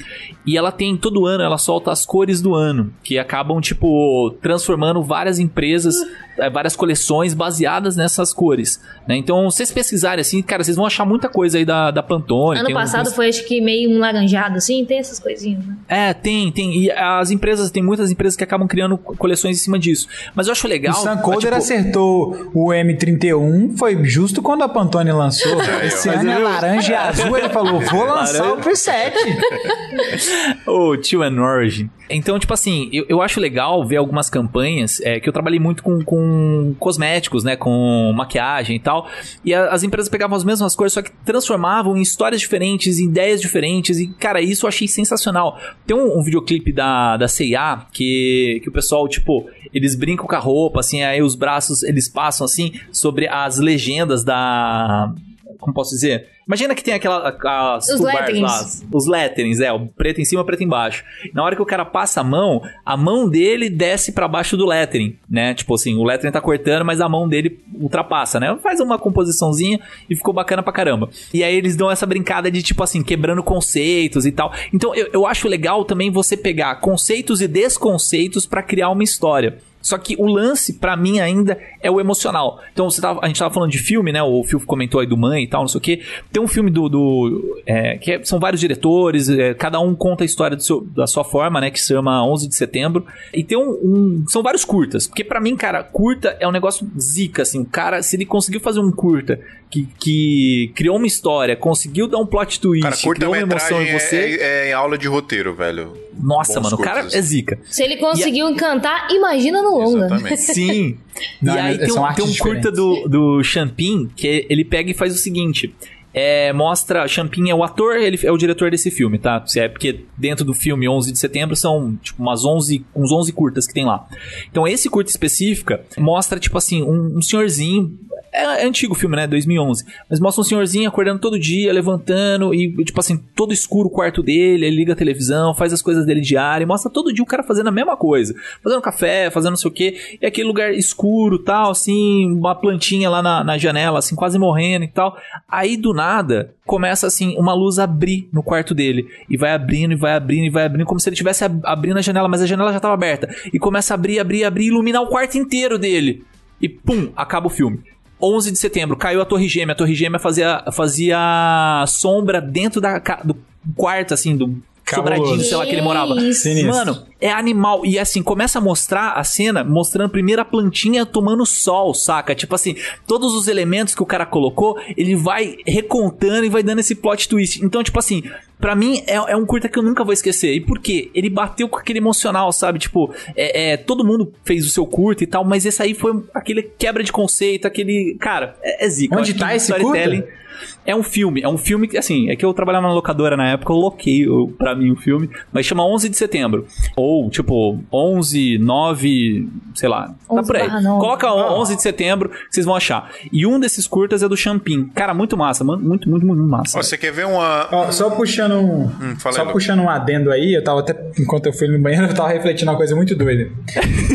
E ela tem, todo ano, ela solta as cores do ano, que acabam, tipo, transformando várias empresas, eh, várias coleções baseadas nessas cores, né? Então, se vocês pesquisarem assim, cara, vocês vão achar muita coisa aí da, da Pantone. Ano tem um- passado tem- foi acho que meio um laranjado assim, tem essas coisinhas, né? É, tem, tem. E as empresas, tem muitas empresas que acabam criando coleções em cima disso. Mas eu acho legal. O Sam mas, Coder tipo, acertou o M31, foi justo quando a Pantone lançou. Esse Mas ano é laranja e azul. Ele falou: vou lançar o preset. O Tio and Origin. Então, tipo assim, eu, eu acho legal ver algumas campanhas é, que eu trabalhei muito com, com cosméticos, né? Com maquiagem e tal. E a- as empresas pegavam as mesmas cores, só que transformavam em histórias diferentes, em ideias diferentes. E, cara, isso eu achei sensacional. Tem um, um videoclipe da, da CIA que, que o pessoal, tipo, eles brincam com a roupa, assim, aí os braços eles passam assim sobre as legendas da. Como posso dizer? Imagina que tem aquela. As Os letterings. lá, os letterings, é, o preto em cima, preto embaixo. Na hora que o cara passa a mão, a mão dele desce pra baixo do lettering, né? Tipo assim, o lettering tá cortando, mas a mão dele ultrapassa, né? Faz uma composiçãozinha e ficou bacana pra caramba. E aí eles dão essa brincada de, tipo assim, quebrando conceitos e tal. Então eu, eu acho legal também você pegar conceitos e desconceitos pra criar uma história. Só que o lance, pra mim, ainda é o emocional. Então, você tava, a gente tava falando de filme, né? O Phil comentou aí do Mãe e tal, não sei o quê. Tem um filme do. do é, que é- são vários diretores, é, cada um conta a história do seu- da sua forma, né? Que se chama 11 de setembro. E tem um. um- são vários curtas. Porque pra mim, cara, curta é um negócio zica, assim. O cara, se ele conseguiu fazer um curta que, que criou uma história, conseguiu dar um plot twist, Cara, criou uma emoção em você. é, é aula de roteiro, velho. Nossa, Bons mano, o cara curtas. é zica. Se ele conseguiu encantar, imagina no longa. Exatamente. Sim. Não, e aí é- tem um, tem um curta do, do Champin que ele pega e faz o seguinte. É, mostra, Champin é o ator, ele é o diretor desse filme, tá? Se É porque dentro do filme 11 de setembro são tipo umas 11, uns 11 curtas que tem lá. Então esse curta específica mostra tipo assim, um, um senhorzinho é, antigo o filme, né? 2011. Mas mostra um senhorzinho acordando todo dia, levantando e, tipo assim, todo escuro o quarto dele. Ele liga a televisão, faz as coisas dele diário. Mostra todo dia o cara fazendo a mesma coisa. Fazendo café, fazendo não sei o quê. E aquele lugar escuro tal, assim, uma plantinha lá na, na janela, assim, quase morrendo e tal. Aí do nada começa assim uma luz abrir no quarto dele e vai abrindo e vai abrindo e vai abrindo como se ele estivesse ab- abrindo a janela, mas a janela já estava aberta e começa a abrir, abrir, abrir, iluminar o quarto inteiro dele e pum, acaba o filme. 11 de setembro, caiu a Torre Gêmea. A Torre Gêmea fazia, fazia sombra dentro da, do quarto, assim, do. Sobradinho, sei lá, que ele morava. Sinistro. Mano, é animal. E assim, começa a mostrar a cena, mostrando primeiro a plantinha tomando sol, saca? Tipo assim, todos os elementos que o cara colocou, ele vai recontando e vai dando esse plot twist. Então, tipo assim, pra mim é, é um curta que eu nunca vou esquecer. E por quê? Ele bateu com aquele emocional, sabe? Tipo, é, é, todo mundo fez o seu curta e tal, mas esse aí foi aquele quebra de conceito, aquele. Cara, é, é zica. Onde tá esse storytelling- curta? É um filme, é um filme que, assim, é que eu trabalhava na locadora na época, eu loquei pra mim o filme, mas chama 11 de setembro. Ou, tipo, 11, 9, sei lá, tá 11 por aí. Coloca on- 11 de setembro, que vocês vão achar. E um desses curtas é do Champin. Cara, muito massa, mano, muito, muito, muito massa. Ó, você quer ver uma. Ó, só puxando um, Hum, só puxando um adendo aí, eu tava até enquanto eu fui no banheiro, eu tava refletindo uma coisa muito doida.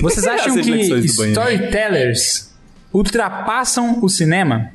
Vocês acham que storytellers ultrapassam o cinema?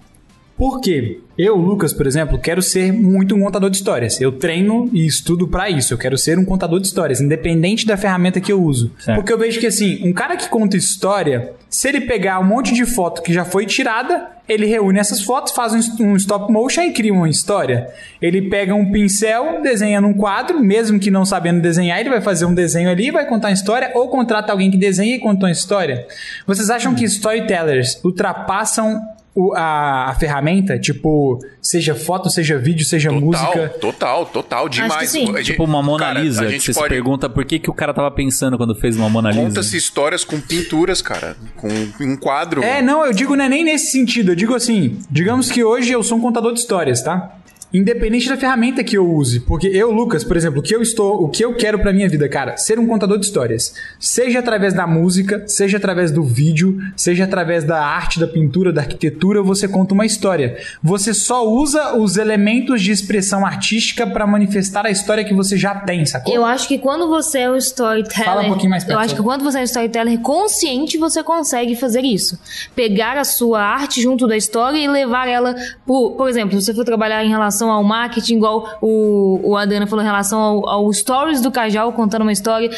Por quê? Eu, Lucas, por exemplo, quero ser muito um contador de histórias. Eu treino e estudo pra isso. Eu quero ser um contador de histórias, independente da ferramenta que eu uso. Certo. Porque eu vejo que assim, um cara que conta história, se ele pegar um monte de foto que já foi tirada, ele reúne essas fotos, faz um, um stop motion e cria uma história. Ele pega um pincel, desenha num quadro, mesmo que não sabendo desenhar, ele vai fazer um desenho ali, vai contar uma história, ou contrata alguém que desenha e conta uma história. Vocês acham que storytellers ultrapassam o- a, a ferramenta? Tipo, seja foto, seja vídeo, seja Total, música. total, total, demais. gente- Tipo uma Mona cara, Lisa, a que gente você se pode... pergunta por que, que o cara tava pensando quando fez uma Mona Lisa. Conta-se histórias com pinturas, cara. Com um quadro. É, não, eu digo não é nem nesse sentido. Eu digo assim, digamos que hoje eu sou um contador de histórias, tá? Independente da ferramenta que eu use, porque eu, Lucas, por exemplo, o que eu estou, o que eu quero pra minha vida, cara, ser um contador de histórias, seja através da música, seja através do vídeo, seja através da arte, da pintura, da arquitetura, você conta uma história. Você só usa os elementos de expressão artística pra manifestar a história que você já tem, sacou? Eu acho que quando você é um storyteller. Fala um pouquinho mais perto, Eu acho que quando você é um storyteller consciente, você consegue fazer isso. Pegar a sua arte junto da história e levar ela. Por, por exemplo, se você for trabalhar em relação ao marketing, igual o, o falou em relação ao, ao stories do Cajal contando uma história,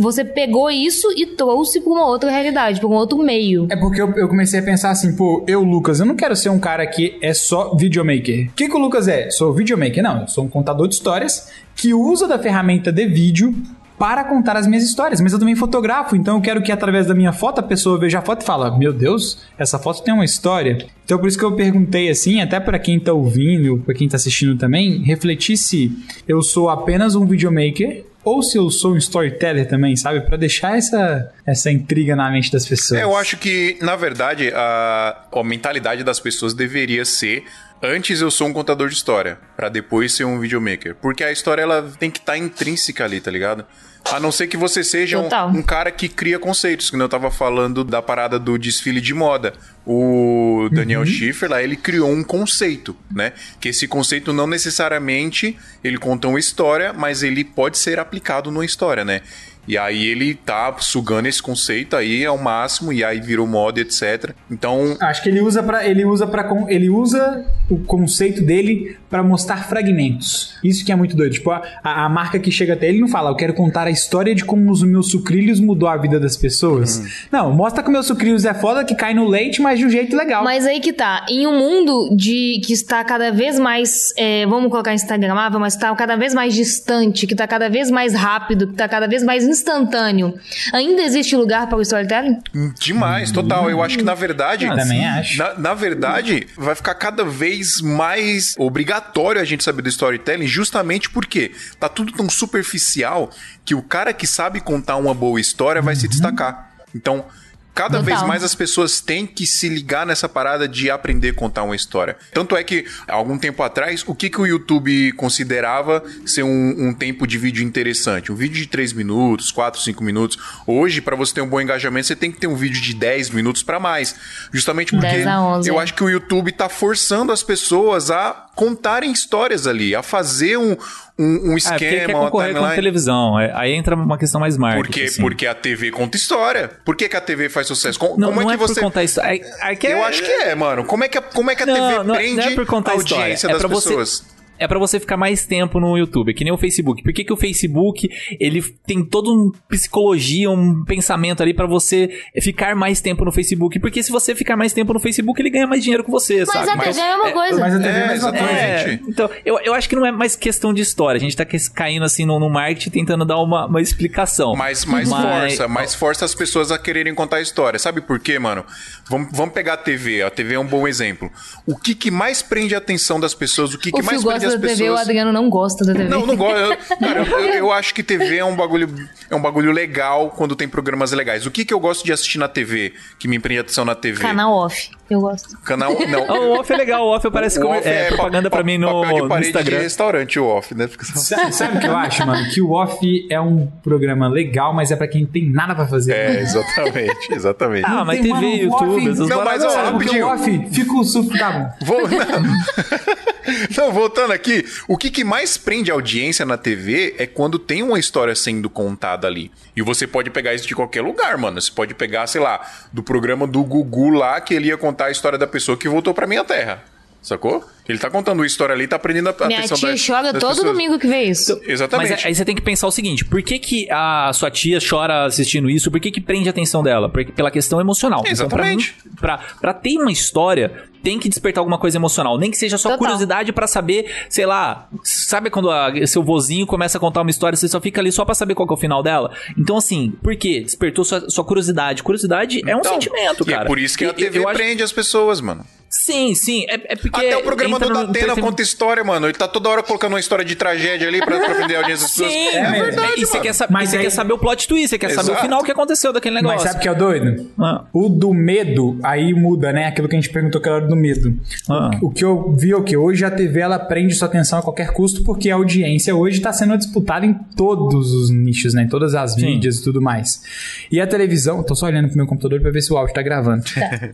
você pegou isso e trouxe pra uma outra realidade, pra um outro meio. É porque eu, eu comecei a pensar assim, pô, eu, Lucas, eu não quero ser um cara que é só videomaker. O que, que o Lucas é? Sou videomaker? Não, eu sou um contador de histórias que usa da ferramenta de vídeo para contar as minhas histórias, mas eu também fotografo, então eu quero que através da minha foto a pessoa veja a foto e fala: "Meu Deus, essa foto tem uma história". Então por isso que eu perguntei assim, até para quem tá ouvindo, para quem tá assistindo também, refletir se eu sou apenas um videomaker ou se eu sou um storyteller também, sabe? Pra deixar essa, essa intriga na mente das pessoas. É, eu acho que, na verdade, a, a mentalidade das pessoas deveria ser. Antes eu sou um contador de história, pra depois ser um videomaker. Porque a história ela tem que estar intrínseca ali, tá ligado? A não ser que você seja um, um cara que cria conceitos, que eu tava falando da parada do desfile de moda. O Daniel Schiffer lá, ele criou um conceito, né? Que esse conceito não necessariamente ele conta uma história, mas ele pode ser aplicado numa história, né? E aí ele tá sugando esse conceito aí ao máximo e aí virou moda, etc. Então, Acho que ele usa para ele usa para ele usa o conceito dele pra mostrar fragmentos. Isso que é muito doido. Tipo, a, a marca que chega até ele não fala, eu quero contar a história de como os meus sucrilhos mudou a vida das pessoas. Uhum. Não, mostra que o meu sucrilhos é foda, que cai no leite, mas de um jeito legal. Mas aí que tá. Em um mundo de que está cada vez mais, é, vamos colocar instagramável, mas está cada vez mais distante, que está cada vez mais rápido, que está cada vez mais instantâneo, ainda existe lugar para o storytelling? Demais, total. Eu acho que na verdade. Eu também acho. Na, na verdade, vai ficar cada vez mais obrigatório a gente saber do storytelling, justamente porque tá tudo tão superficial que o cara que sabe contar uma boa história vai se destacar. Então. Cada Total. vez mais as pessoas têm que se ligar nessa parada de aprender a contar uma história. Tanto é que, algum tempo atrás, o que, que o YouTube considerava ser um, um tempo de vídeo interessante? Um vídeo de 3 minutos, 4, 5 minutos. Hoje, para você ter um bom engajamento, você tem que ter um vídeo de 10 minutos para mais. Justamente porque 10 a 11, eu é. acho que o YouTube tá forçando as pessoas a contarem histórias ali, a fazer um, um, um É, porque quer esquema, uma concorrer com timeline. televisão. É, Aí entra uma questão mais marketing. Por quê? assim. Porque a TV conta história. Por que, que a TV faz sucesso? Com- Não, como é não que é você. por contar isso. É, é Eu é- acho que é, mano. Como é que a, como é que a Não, TV não, prende não é por contar a história. audiência É das pra você- pessoas? É pra você ficar mais tempo no YouTube, é que nem o Facebook. Por que, que o Facebook, ele tem toda uma psicologia, um pensamento ali pra você ficar mais tempo no Facebook? Porque se você ficar mais tempo no Facebook, ele ganha mais dinheiro com você, Mas sabe? a TV é uma coisa. Mas a TV é, É, a mesma coisa. exatamente. É, então, eu, eu acho que não é mais questão de história. A gente tá que- caindo assim no, no marketing tentando dar uma, uma explicação. Mais, mais Mas- força, mais força as pessoas a quererem contar a história. Sabe por quê, mano? Vamos, vamos pegar a TV. A TV é um bom exemplo. O que, que mais prende a atenção das pessoas? O que, que o mais Phil prende as da TV, o pessoas? Adriano não gosta da TV. Não, não gosto. Eu, cara, eu, eu- eu acho que TV é um bagulho, é um bagulho legal quando tem programas legais. O que, que eu gosto de assistir na TV, que me prende a atenção na TV? Canal off, eu gosto. Canal. Não. O off é legal, o off parece O como off é, pa- propaganda pra mim no, papel de no parede de Instagram. restaurante, o off, né? Porque- Sabe, sabe o que eu acho, mano? Que o Off é um programa legal, mas é pra quem tem nada pra fazer. É, exatamente, exatamente. Ah, mas Tem, TV, mano, YouTube, Off- essas Não, mas, ó, porque rapidinho. o Off fica o suco, tá bom. Vou... Não. Não, voltando aqui, o que, que mais prende audiência na TV é quando tem uma história sendo contada ali. E você pode pegar isso de qualquer lugar, mano. Você pode pegar, sei lá, do programa do Gugu lá, que ele ia contar a história da pessoa que voltou pra minha terra. Sacou? Ele tá contando uma história ali, tá aprendendo a Minha atenção tia das- chora das todo pessoas. domingo que vê isso. Exatamente. Mas aí você tem que pensar o seguinte: por que, que a sua tia chora assistindo isso? Por que, que prende a atenção dela? Porque, pela questão emocional. Exatamente. Então, pra, mim, pra, pra ter uma história, tem que despertar alguma coisa emocional. Nem que seja só Total. curiosidade pra saber, sei lá. Sabe quando a- seu vozinho começa a contar uma história, você só fica ali só pra saber qual que é o final dela? Então, assim, por quê? Despertou sua, sua curiosidade. Curiosidade é um Então, sentimento, e cara. é por isso que a E- TV eu acho- prende as pessoas, mano. Sim, sim. É, é porque. Até o programa do Datena conta história, mano. Ele tá toda hora colocando uma história de tragédia ali pra, pra prender a audiência das pessoas. Sim, é mesmo. verdade, E você quer, você aí- quer saber o plot twist, você quer saber o Exato. final que aconteceu daquele negócio. Mas sabe o que é o doido? Ah. O do medo, aí muda, né? Aquilo que a gente perguntou que era do medo. Ah. O que eu vi é o que hoje a TV ela prende sua atenção a qualquer custo, porque a audiência hoje está sendo disputada em todos os nichos, né? Em todas as Sim. mídias e tudo mais. E a televisão, tô só olhando pro meu computador para ver se o áudio tá gravando.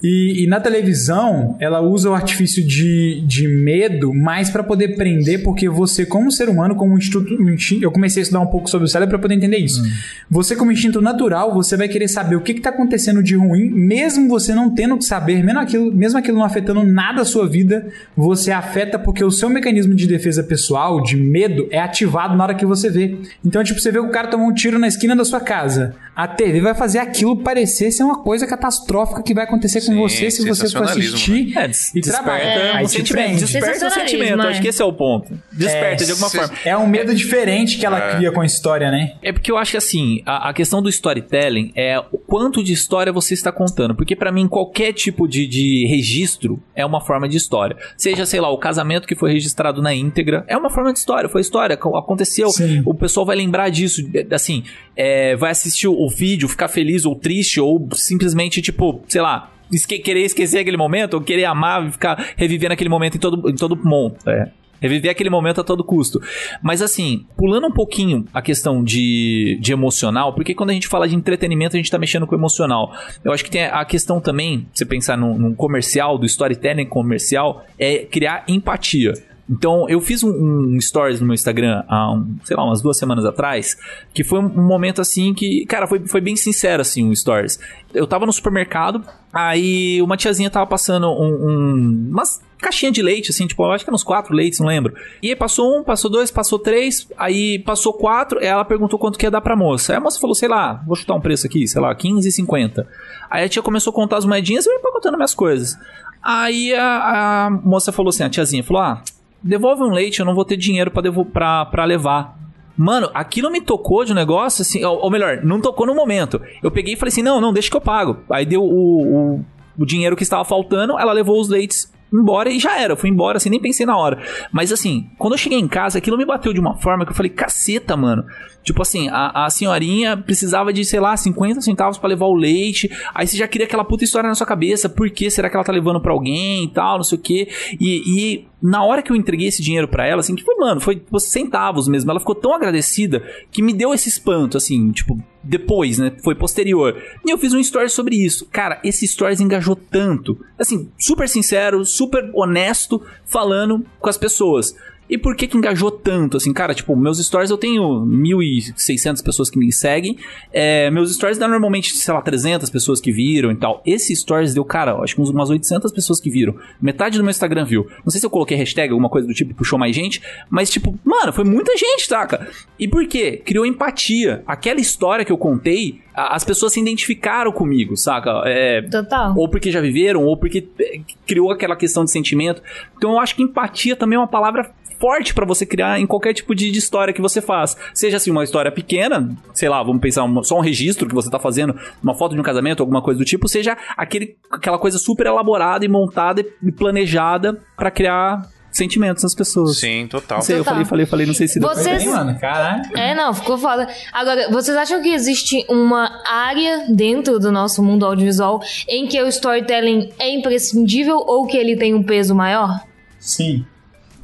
E, e na televisão, ela usa o artifício de, de medo mais para poder prender, porque você, como ser humano, como instinto, instinto- eu comecei a estudar um pouco sobre o cérebro para poder entender isso. Você, como instinto natural, você vai querer saber o que está acontecendo de ruim, mesmo você não tendo que saber, mesmo aquilo, mesmo aquilo não afetando nada a sua vida, você afeta porque o seu mecanismo de defesa pessoal, de medo, é ativado na hora que você vê. Então, tipo, você vê que o cara tomou um tiro na esquina da sua casa. A TV vai fazer aquilo parecer ser uma coisa catastrófica que vai acontecer com Sim, você se você for assistir É, des- e desperta trabalhar. É, Aí um te sentimento. prende. Desperta Sensacionalismo, sentimento. é. Acho que esse é o ponto. Desperta É, de alguma forma. É um medo diferente que ela É. cria com a história, né? É porque eu acho que assim, a, a questão do storytelling é o quanto de história você está contando. Porque pra mim, qualquer tipo de, de registro é uma forma de história. Seja, sei lá, o casamento que foi registrado na íntegra, é uma forma de história. Foi história, co- aconteceu. Sim. O pessoal vai lembrar disso. é, Assim, é, vai assistir o, vídeo, ficar feliz ou triste, ou simplesmente, tipo, sei lá. esque- querer esquecer aquele momento, ou querer amar e ficar revivendo aquele momento em todo, em todo monte. É. Reviver aquele momento a todo custo. Mas assim, pulando um pouquinho a questão de, de emocional, porque quando a gente fala de entretenimento, a gente tá mexendo com emocional. Eu acho que tem a questão também, você pensar num, num comercial, do storytelling comercial, é criar empatia. Então, eu fiz um, um stories no meu Instagram há, um, sei lá, umas duas semanas atrás, que foi um, momento assim que, cara, foi, foi bem sincero assim, um stories. Eu tava no supermercado, aí uma tiazinha tava passando um, um umas caixinha de leite, assim, tipo, acho que uns quatro leites, não lembro. E aí passou um, passou dois, passou três, aí passou quatro, ela perguntou quanto que ia dar pra moça. Aí a moça falou, sei lá, vou chutar um preço aqui, sei lá, 15,50. Aí a tia começou a contar as moedinhas e eu ia contando minhas coisas. Aí a, a, moça falou assim, a tiazinha falou, ah, devolve um leite, eu não vou ter dinheiro pra levar. Mano, aquilo me tocou de um negócio assim, ou, ou, melhor, não tocou no momento. Eu peguei e falei assim: não, não, deixa que eu pago. Aí deu o, o, o dinheiro que estava faltando, ela levou os leites embora e já era. Eu fui embora, assim, nem pensei na hora. Mas assim, quando eu cheguei em casa, aquilo me bateu de uma forma que eu falei, caceta, mano. Tipo assim, a, a senhorinha precisava de, sei lá, 50 centavos para levar o leite. Aí você já cria aquela puta história na sua cabeça. Por que será que ela tá levando pra alguém e tal, não sei o quê. E, e na hora que eu entreguei esse dinheiro para ela, assim, que foi, mano, foi centavos mesmo. Ela ficou tão agradecida que me deu esse espanto, assim, tipo, depois, né? Foi posterior. E eu fiz um story sobre isso. Cara, esse stories engajou tanto. Assim, super sincero, super honesto, falando com as pessoas. E por que que engajou tanto? Assim, cara, tipo, meus stories eu tenho 1.600 pessoas que me seguem. É, meus stories dá normalmente, sei lá, 300 pessoas que viram e tal. Esse stories deu, cara, acho que umas 800 pessoas que viram. Metade do meu Instagram viu. Não sei se eu coloquei hashtag, alguma coisa do tipo, puxou mais gente. Mas, tipo, mano, foi muita gente, saca? E por quê? Criou empatia. Aquela história que eu contei, as pessoas se identificaram comigo, saca? É, Total. Ou porque já viveram, ou porque é, criou aquela questão de sentimento. Então eu acho que empatia também é uma palavra forte para você criar em qualquer tipo de, de, história que você faz. Seja assim, uma história pequena, sei lá, vamos pensar uma, só um registro que você tá fazendo, uma foto de um casamento, alguma coisa do tipo, seja aquele, aquela coisa super elaborada e montada e planejada para criar sentimentos nas pessoas. Sim, total. Não sei, total. eu falei, falei, falei, não sei se deu Vocês... Bem, mano, caralho. É, não, ficou foda. Agora, vocês acham que existe uma área dentro do nosso mundo audiovisual em que o storytelling é imprescindível ou que ele tem um peso maior? Sim.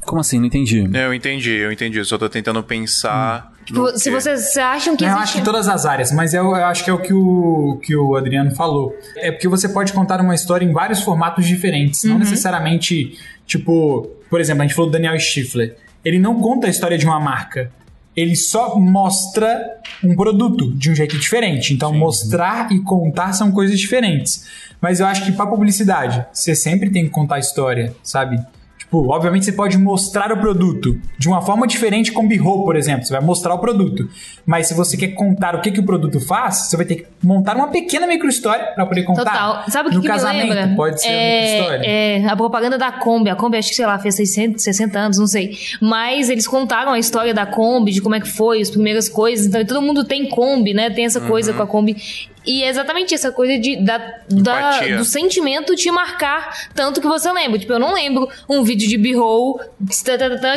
Como assim? Não entendi. Eu entendi, eu entendi. Eu só tô tentando pensar. Tipo, se vocês acham que Eu existe... acho que todas as áreas, mas eu, eu acho que é o que o, que o Adriano falou. É porque você pode contar uma história em vários formatos diferentes. Não necessariamente, tipo, por exemplo, a gente falou do Daniel Stifler. Ele não conta a história de uma marca. Ele só mostra um produto de um jeito diferente. Então, mostrar e contar são coisas diferentes. Mas eu acho que pra publicidade, você sempre tem que contar a história, sabe? Tipo, obviamente você pode mostrar o produto de uma forma diferente com B-roll, por exemplo. Você vai mostrar o produto. Mas se você quer contar o que, que o produto faz, você vai ter que montar uma pequena microhistória para poder contar. Total. Sabe o que, no que me casamento, lembra? pode ser uma é, microhistória. é, a propaganda da Kombi. A Kombi, acho que, sei lá, fez 600, 60 anos, não sei. Mas eles contaram a história da Kombi, de como é que foi, as primeiras coisas. Então, todo mundo tem Kombi, né? Tem essa coisa com a Kombi. E é exatamente essa coisa de, da, da- do sentimento te marcar tanto que você lembra. Tipo, eu não lembro um vídeo de B-roll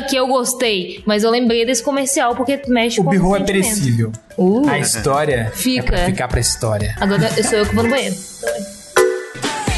que eu gostei, mas eu lembrei desse comercial porque mexe O com B-roll é perecível. Uh. A história Fica. é pra ficar pra história. Agora eu sou eu que vou no banheiro.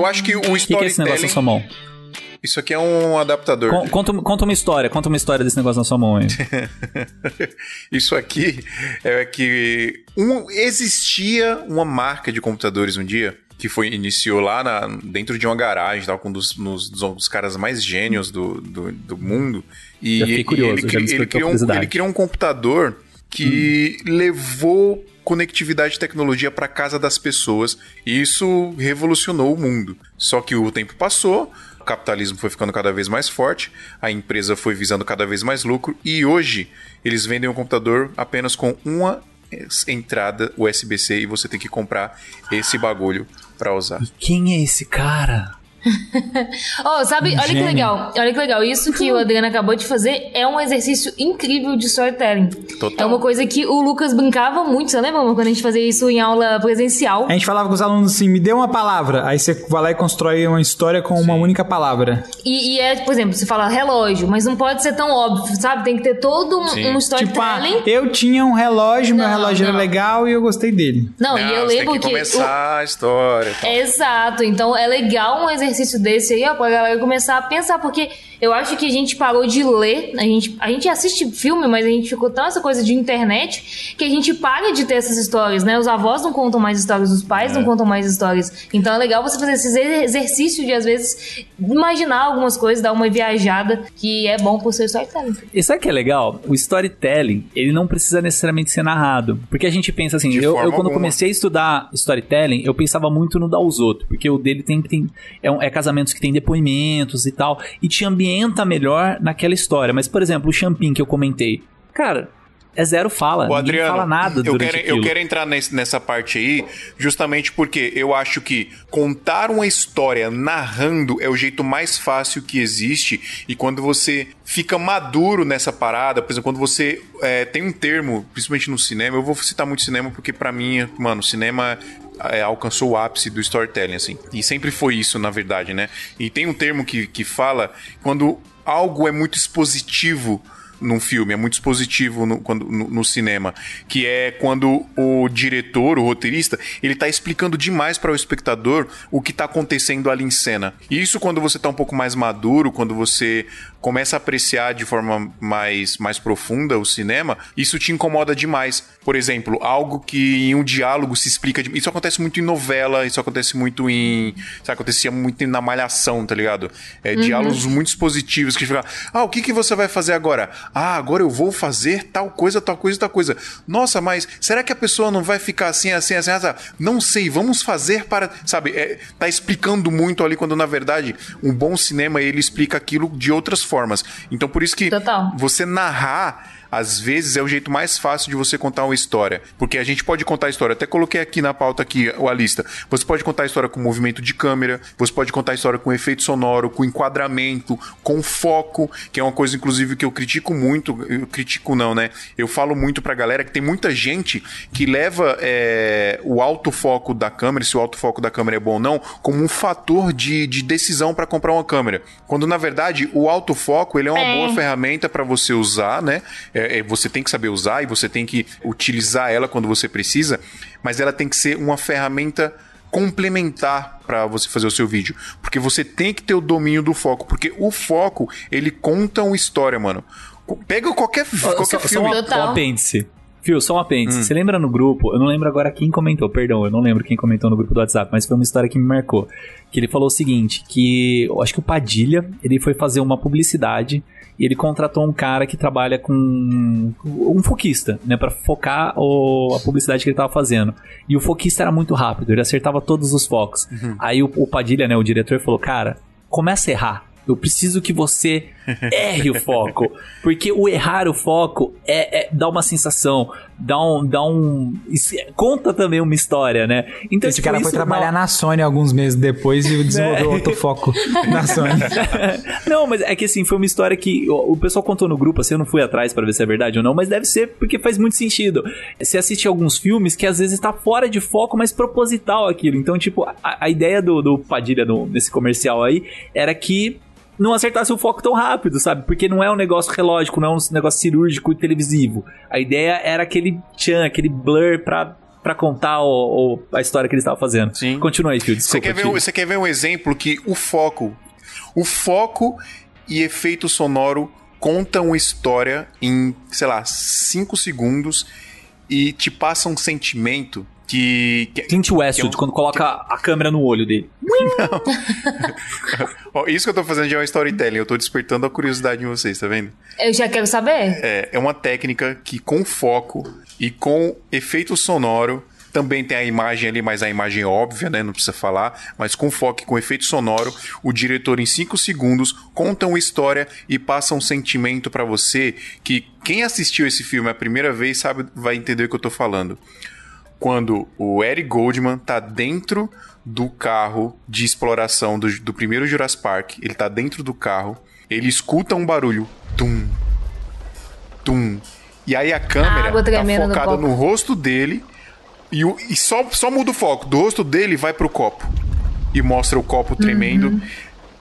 Eu acho que o O que, que é esse negócio na sua storytelling. mão? Isso aqui é um adaptador. Con- Conta, conta uma história, conta uma história desse negócio na sua mão aí. Isso aqui é que um- existia uma marca de computadores um dia que foi iniciou lá na- dentro de uma garagem, tal, com um dos, nos- dos caras mais gênios do, do, do mundo. E, Já fiquei curioso, ele, já me ele criou um, ele criou um computador que levou conectividade e tecnologia para casa das pessoas e isso revolucionou o mundo. Só que o tempo passou, capitalismo foi ficando cada vez mais forte, a empresa foi visando cada vez mais lucro e hoje eles vendem um computador apenas com uma entrada USB-C e você tem que comprar esse bagulho para usar. Quem é esse cara? Oh, sabe, olha que legal. Olha que legal. Isso que o Adriano acabou de fazer é um exercício incrível de storytelling. Total. É uma coisa que o Lucas brincava muito, você lembra, quando a gente fazia isso em aula presencial? A gente falava com os alunos assim, me dê uma palavra. Aí você vai lá e constrói uma história com uma única palavra. E, e é, por exemplo, você fala relógio, mas não pode ser tão óbvio, sabe? Tem que ter todo um, Sim. um Tipo, ah, storytelling. eu tinha um relógio, meu Não, relógio era não. legal e eu gostei dele. não, e eu você lembro tem que que. o- começar a história. tal. Exato, então é legal um exercício desse aí, ó, pra galera começar a pensar, porque eu acho que a gente parou de ler, a gente, a gente assiste filme, mas a gente ficou tão essa coisa de internet que a gente para de ter essas histórias, né? Os avós não contam mais histórias, os pais É. não contam mais histórias. Então é legal você fazer esse exer- exercício de, às vezes, imaginar algumas coisas, dar uma viajada, que é bom pro seu storytelling. E sabe o que é legal? O storytelling, ele não precisa necessariamente ser narrado. Porque a gente pensa assim, eu, eu quando alguma. comecei a estudar storytelling, eu pensava muito no outros. Porque o dele tem, tem é, um- é casamentos que tem depoimentos e tal. E te ambienta melhor naquela história. Mas, por exemplo, o Champin que eu comentei. Cara, é zero fala. Ninguém Adriano, fala nada eu quero, aquilo. eu quero entrar nesse- nessa parte aí, justamente porque eu acho que contar uma história narrando é o jeito mais fácil que existe. E quando você fica maduro nessa parada, por exemplo, quando você é, tem um termo, principalmente no cinema, eu vou citar muito cinema porque pra mim, mano, cinema é, alcançou o ápice do storytelling, assim. E sempre foi isso, na verdade, né? E tem um termo que, que fala quando algo é muito expositivo num filme, é muito expositivo no, quando, no, no cinema, que é quando o diretor, o roteirista, ele tá explicando demais para o espectador o que tá acontecendo ali em cena. E isso quando você tá um pouco mais maduro, quando você começa a apreciar de forma mais, mais profunda o cinema, isso te incomoda demais. Por exemplo, algo que em um diálogo se explica. De... Isso acontece muito em novela, isso acontece muito em. Sabe, acontecia muito na malhação, tá ligado? É, Diálogos muito expositivos que fica. Ah, o que, que você vai fazer agora? Ah, agora eu vou fazer tal coisa, tal coisa, tal coisa. Nossa, mas será que a pessoa não vai ficar assim, assim, assim, assim? Não sei, vamos fazer para. Sabe, é, tá explicando muito ali, quando na verdade um bom cinema ele explica aquilo de outras formas. Então por isso que Total. você narrar às vezes é o jeito mais fácil de você contar uma história, porque a gente pode contar a história. Até coloquei aqui na pauta aqui a lista. Você pode contar a história com movimento de câmera, você pode contar a história com efeito sonoro, com enquadramento, com foco, que é uma coisa inclusive que eu critico muito. Eu critico não, né? Eu falo muito pra galera que tem muita gente que leva é, o autofoco da câmera, se o autofoco da câmera é bom ou não, como um fator de, de decisão para comprar uma câmera. Quando na verdade o autofoco ele é uma É. boa ferramenta para você usar, né? É, é, você tem que saber usar e você tem que utilizar ela quando você precisa, mas ela tem que ser uma ferramenta complementar para você fazer o seu vídeo, porque você tem que ter o domínio do foco, porque o foco ele conta uma história, mano. Pega qualquer, Só, qualquer só, só filme. um, Total. um apêndice. Fio, só um apêndice. Hum. Você lembra no grupo? Eu não lembro agora quem comentou, perdão, eu não lembro quem comentou no grupo do WhatsApp, mas foi uma história que me marcou. Que ele falou o seguinte: que eu acho que o Padilha ele foi fazer uma publicidade e ele contratou um cara que trabalha com um foquista, né, Pra focar o- a publicidade que ele tava fazendo. E o foquista era muito rápido, ele acertava todos os focos. Aí o, o Padilha, né, o diretor, falou: Cara, começa a errar. Eu preciso que você erre o foco. Porque o errar o foco é, é- dá uma sensação, dá um. Dá um conta também uma história, né? Então, Esse tipo, cara foi trabalhar não- na Sony alguns meses depois e desenvolveu autofoco na Sony. não, mas é que assim, foi uma história que o, o pessoal contou no grupo, assim, eu não fui atrás pra ver se é verdade ou não, mas deve ser porque faz muito sentido. Você assiste alguns filmes que às vezes tá fora de foco, mas proposital aquilo. Então, tipo, a, a ideia do, do Padilha no- nesse comercial aí era que não acertasse o foco tão rápido, sabe? Porque não é um negócio relógico, não é um negócio cirúrgico e televisivo. A ideia era aquele tchan, aquele blur pra, pra contar o, o- a história que ele estava fazendo. Sim. Continua aí, Você desculpa. quer, ver, um- você quer ver um exemplo que o foco, o foco e efeito sonoro contam uma história em, sei lá, 5 segundos e te passa um sentimento que, que- Clint Westwood, que é um- quando coloca a câmera no olho dele. Ó, isso que eu tô fazendo já é um storytelling, eu tô despertando a curiosidade em vocês, tá vendo? Eu já quero saber. É, é uma técnica que com foco e com efeito sonoro Também tem a imagem ali, mas a imagem é óbvia, né? Não precisa falar. Mas com foco e com efeito sonoro, o diretor, em 5 segundos, conta uma história e passa um sentimento para você que quem assistiu esse filme a primeira vez sabe, vai entender o que eu tô falando. Quando o Eric Goldman tá dentro do carro de exploração do, do primeiro Jurassic Park, ele tá dentro do carro, ele escuta um barulho, tum, tum, e aí a câmera Água tá no focada copo. no rosto dele e, o- e só, só muda o foco. Do rosto dele vai pro copo. E mostra o copo tremendo. Uhum.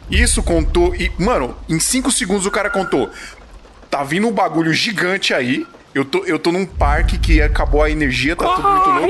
Isso contou. E, mano, em 5 segundos o cara contou. Tá vindo um bagulho gigante aí. Eu tô, eu tô num parque que acabou a energia, tá tudo muito louco.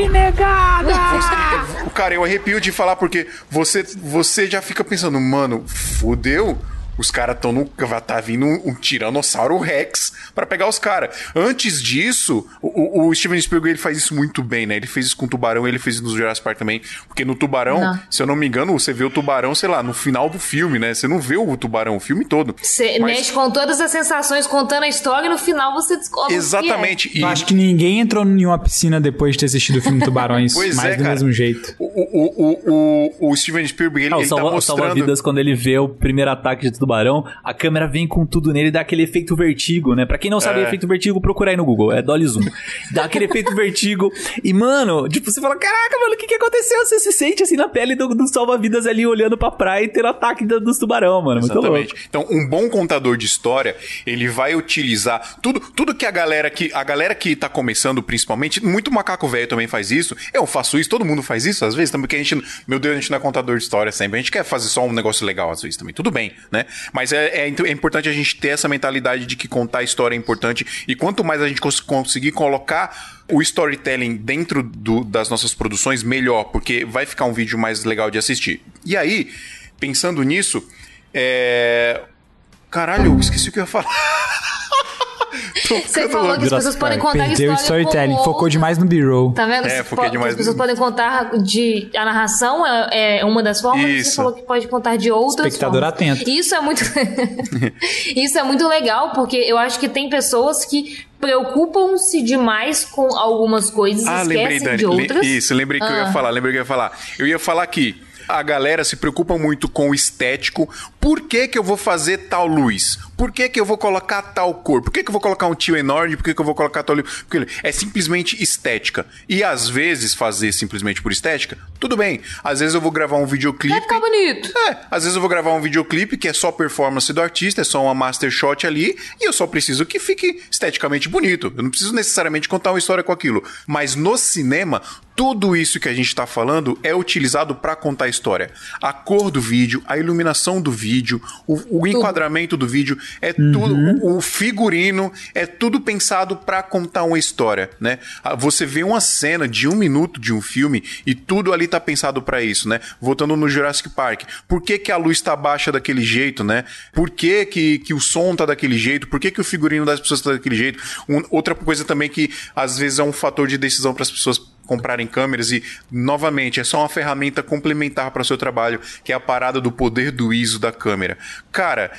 Você- o cara, eu arrepio de falar porque você, você já fica pensando, mano, fudeu. Os caras estão no. Tá vindo um, um Tiranossauro Rex pra pegar os caras. Antes disso, o, o- Steven Spielberg ele faz isso muito bem, né? Ele fez isso com o Tubarão, ele fez isso no Jurassic Park também. Porque no Tubarão, Não. se eu não me engano, você vê o Tubarão, sei lá, no final do filme, né? Você não vê o Tubarão o filme todo. Você Mas- mexe com todas as sensações, contando a história e no final você descobre o que é. Exatamente. E- Eu acho que ninguém entrou em uma piscina depois de ter assistido o filme Tubarões, Pois mas é, do cara. mesmo jeito. O, o, o, o, o Steven Spielberg, ele, Ah, o ele tá salva- o mostrando... salva-vidas, quando ele vê o primeiro ataque de tubarão, a câmera vem com tudo nele e dá aquele efeito vertigo, né? Pra quem não sabe É. efeito vertigo, procura aí no Google, é Dolly Zoom. Dá aquele efeito vertigo e, mano, tipo, você fala, caraca, mano, o que que aconteceu? Você se sente assim na pele do, do salva-vidas ali, olhando pra praia e tendo ataque do- dos tubarão, mano. Exatamente. Então, um bom contador de história, ele vai utilizar tudo, tudo que a galera que a galera que tá começando, principalmente, muito macaco velho também faz isso. Eu faço isso, todo mundo faz isso às vezes, também porque a gente, meu Deus, a gente não é contador de história sempre. A gente quer fazer só um negócio legal às vezes também. Tudo bem, né? Mas é, é, é importante a gente ter essa mentalidade de que contar história é importante e quanto mais a gente cons- conseguir colocar o storytelling dentro do- das nossas produções, melhor, porque vai ficar um vídeo mais legal de assistir. E aí, pensando nisso, é. Caralho, eu esqueci o que eu ia falar. Você falou que as pessoas podem contar Perdeu o história storytelling, como focou demais no B-roll. Tá vendo? É, foquei demais As pessoas podem contar de. A narração é, é uma das formas, Isso. você falou que pode contar de outras Espectador formas. atento. Isso é muito. Isso é muito legal, porque eu acho que tem pessoas que preocupam-se demais com algumas coisas e Ah, lembrei, esquecem Dani. de Le- outras. Isso, lembrei que eu ia Ah. falar, lembrei que eu ia falar. Eu ia falar que a galera se preocupa muito com o estético. Por que que eu vou fazer tal luz? Por que que eu vou colocar tal cor? Por que que eu vou colocar um tio enorme? Por que que eu vou colocar tal... Porque é simplesmente estética. E às vezes fazer simplesmente por estética, tudo bem. Às vezes eu vou gravar um videoclipe... Vai ficar bonito. É, às vezes eu vou gravar um videoclipe que é só performance do artista, é só uma master shot ali, e eu só preciso que fique esteticamente bonito. Eu não preciso necessariamente contar uma história com aquilo. Mas no cinema, tudo isso que a gente tá falando é utilizado para contar a história. A cor do vídeo, a iluminação do vídeo, o, o enquadramento do vídeo, é tudo, o, o figurino, é tudo pensado para contar uma história, né? Ah, Você vê uma cena de um minuto de um filme e tudo ali tá pensado para isso, né? Voltando no Jurassic Park, por que, que a luz tá baixa daquele jeito, né? Por que, que, que o som tá daquele jeito? Por que, que o figurino das pessoas tá daquele jeito? Um- outra coisa também que às vezes é um fator de decisão para as pessoas comprarem câmeras e, novamente, é só uma ferramenta complementar para o seu trabalho, que é a parada do poder do ISO da câmera. Cara,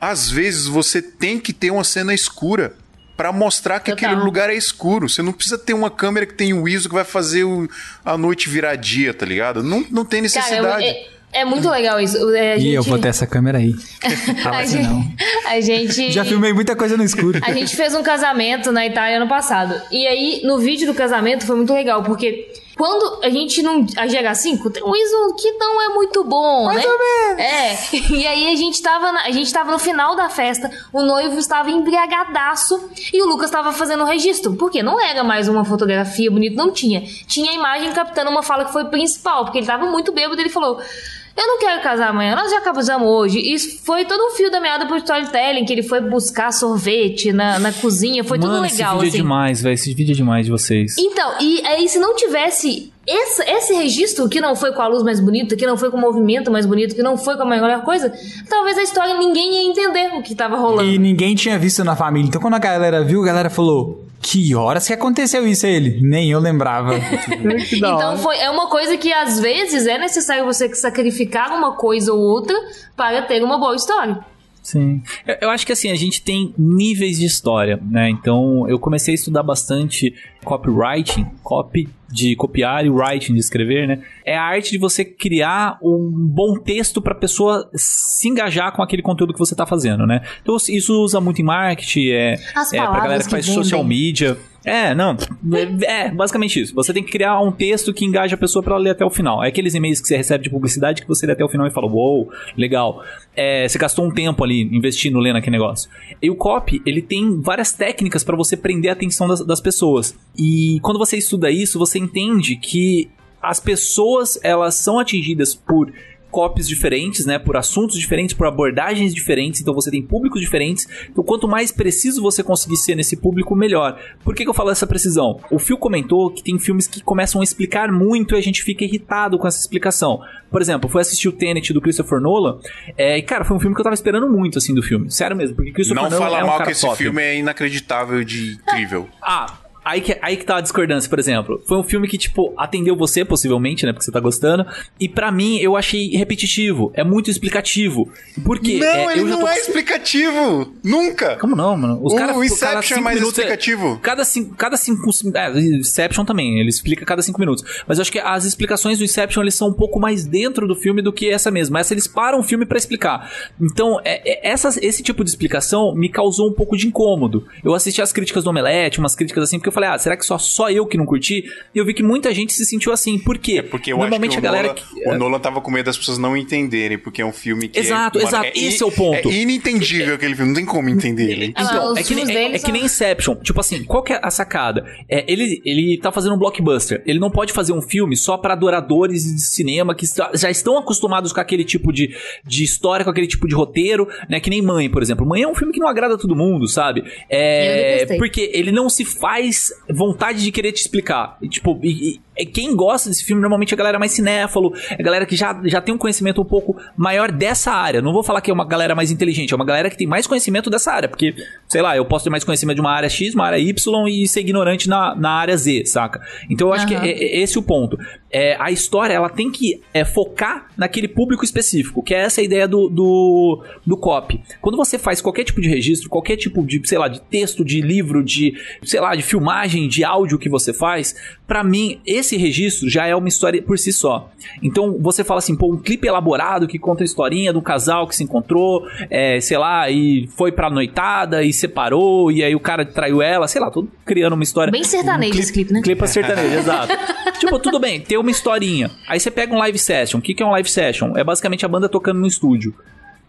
às vezes você tem que ter uma cena escura para mostrar que Total. aquele lugar é escuro. Você não precisa ter uma câmera que tem o ISO que vai fazer o- a noite virar dia, tá ligado? Não, não tem Cara, eu- necessidade. É, muito legal isso. É, a E eu gente- vou ter essa câmera aí. Fala a assim, gente, não. a gente Já filmei muita coisa no escuro. A gente fez um casamento na Itália ano passado. E aí, no vídeo do casamento, foi muito legal, porque quando a gente não. A GH5 tem um ISO que não é muito bom, Mais né? ou menos. É. E aí a gente tava. na- a gente tava no final da festa, o noivo estava embriagadaço e o Lucas tava fazendo o registro. Porque não era mais uma fotografia bonita, não tinha. Tinha a imagem captando uma fala que foi principal, porque ele tava muito bêbado e ele falou. Eu não quero casar amanhã, nós já casamos hoje. Isso foi todo um fio da meada pro storytelling, que ele foi buscar sorvete na, na cozinha, foi Mano, tudo esse legal, vídeo assim. é demais, velho. Esse vídeo é demais de vocês. Então, e aí se não tivesse esse, esse registro, que não foi com a luz mais bonita, que não foi com o movimento mais bonito, que não foi com a melhor coisa, talvez a história ninguém ia entender o que tava rolando. E ninguém tinha visto na família. Então quando a galera viu, a galera falou: Que horas que aconteceu isso a ele? Nem eu lembrava. Então foi, é uma coisa que às vezes é necessário você sacrificar uma coisa ou outra para ter uma boa história. Sim. Eu, eu acho que assim, a gente tem níveis de história, né? Então eu comecei a estudar bastante copywriting, copy de copiar e writing de escrever, né? É a arte de você criar um bom texto para a pessoa se engajar com aquele conteúdo que você está fazendo, né? Então isso usa muito em marketing, é, As é pra galera que, faz vendem. social media. É, não. É, é, basicamente isso. Você tem que criar um texto que engaje a pessoa pra ela ler até o final. É aqueles e-mails que você recebe de publicidade que você lê até o final e fala, uou, legal. É, você gastou um tempo ali investindo lendo aquele negócio. E o copy, ele tem várias técnicas pra você prender a atenção das, das pessoas. E quando você estuda isso, você entende que as pessoas, elas são atingidas por copies diferentes, né, por assuntos diferentes, por abordagens diferentes, então você tem públicos diferentes. Então, quanto mais preciso você conseguir ser nesse público, melhor. Por que, que eu falo essa precisão? O Phil comentou que tem filmes que começam a explicar muito e a gente fica irritado com essa explicação. Por exemplo, fui assistir o Tenet do Christopher Nolan, é, e cara, foi um filme que eu tava esperando muito, assim, do filme. Sério mesmo, porque Christopher Não Nolan fala é um mal que esse top. filme é inacreditável de incrível. Ah, aí que, aí que tá a discordância, por exemplo. Foi um filme que, tipo, atendeu você, possivelmente, né? Porque você tá gostando. E pra mim, eu achei repetitivo. É muito explicativo. Por quê? Não, É, ele não tô é explicativo. Nunca. Como não, mano? Os O caras, pô, Inception é mais minutos explicativo. Cada cinco, cada cinco, é, Inception também, ele explica cada cinco minutos. Mas eu acho que as explicações do Inception, eles são um pouco mais dentro do filme do que essa mesma. Essa eles param o filme pra explicar. Então, é, é, essas- esse tipo de explicação me causou um pouco de incômodo. Eu assisti as críticas do Omelete, umas críticas assim, porque eu falei, ah, será que só, só eu que não curti? E eu vi que muita gente se sentiu assim. Por quê? É porque eu Normalmente acho que a o, galera... Nolan, que- o Nolan tava com medo das pessoas não entenderem, porque é um filme que Exato, é, exato, esse é o ponto. É inentendível aquele filme, não tem como entender ele. Ah, Então, é que, nem, é, é que nem Inception. Tipo assim, qual que é a sacada? É, ele, ele tá fazendo um blockbuster. Ele não pode fazer um filme só pra adoradores de cinema que já estão acostumados com aquele tipo de, de história, com aquele tipo de roteiro, né? Que nem Mãe, por exemplo. Mãe é um filme que não agrada todo mundo, sabe? É, porque ele não se faz vontade de querer te explicar. E, tipo, e- quem gosta desse filme normalmente é a galera mais cinéfalo, é a galera que já, já tem um conhecimento um pouco maior dessa área. Não vou falar que é uma galera mais inteligente, é uma galera que tem mais conhecimento dessa área, porque, sei lá, eu posso ter mais conhecimento de uma área X, uma área Y e ser ignorante na, na área Z, saca? Então eu acho que Aham. é, é esse o ponto. É, a história, ela tem que é, focar naquele público específico, que é essa ideia do, do, do copy. Quando você faz qualquer tipo de registro, qualquer tipo de, sei lá, de texto, de livro, de, sei lá, de filmagem, de áudio que você faz, pra mim, esse registro já é uma história por si só. Então, você fala assim, pô, um clipe elaborado que conta a historinha do casal que se encontrou, é, sei lá, e foi pra noitada e separou, e aí o cara traiu ela, sei lá, tô criando uma história. Bem sertanejo esse clipe, né? Clipe sertanejo, exato. tipo, tudo bem, tem uma historinha. Aí você pega um live session. O que, que é um live session? É basicamente a banda tocando no estúdio.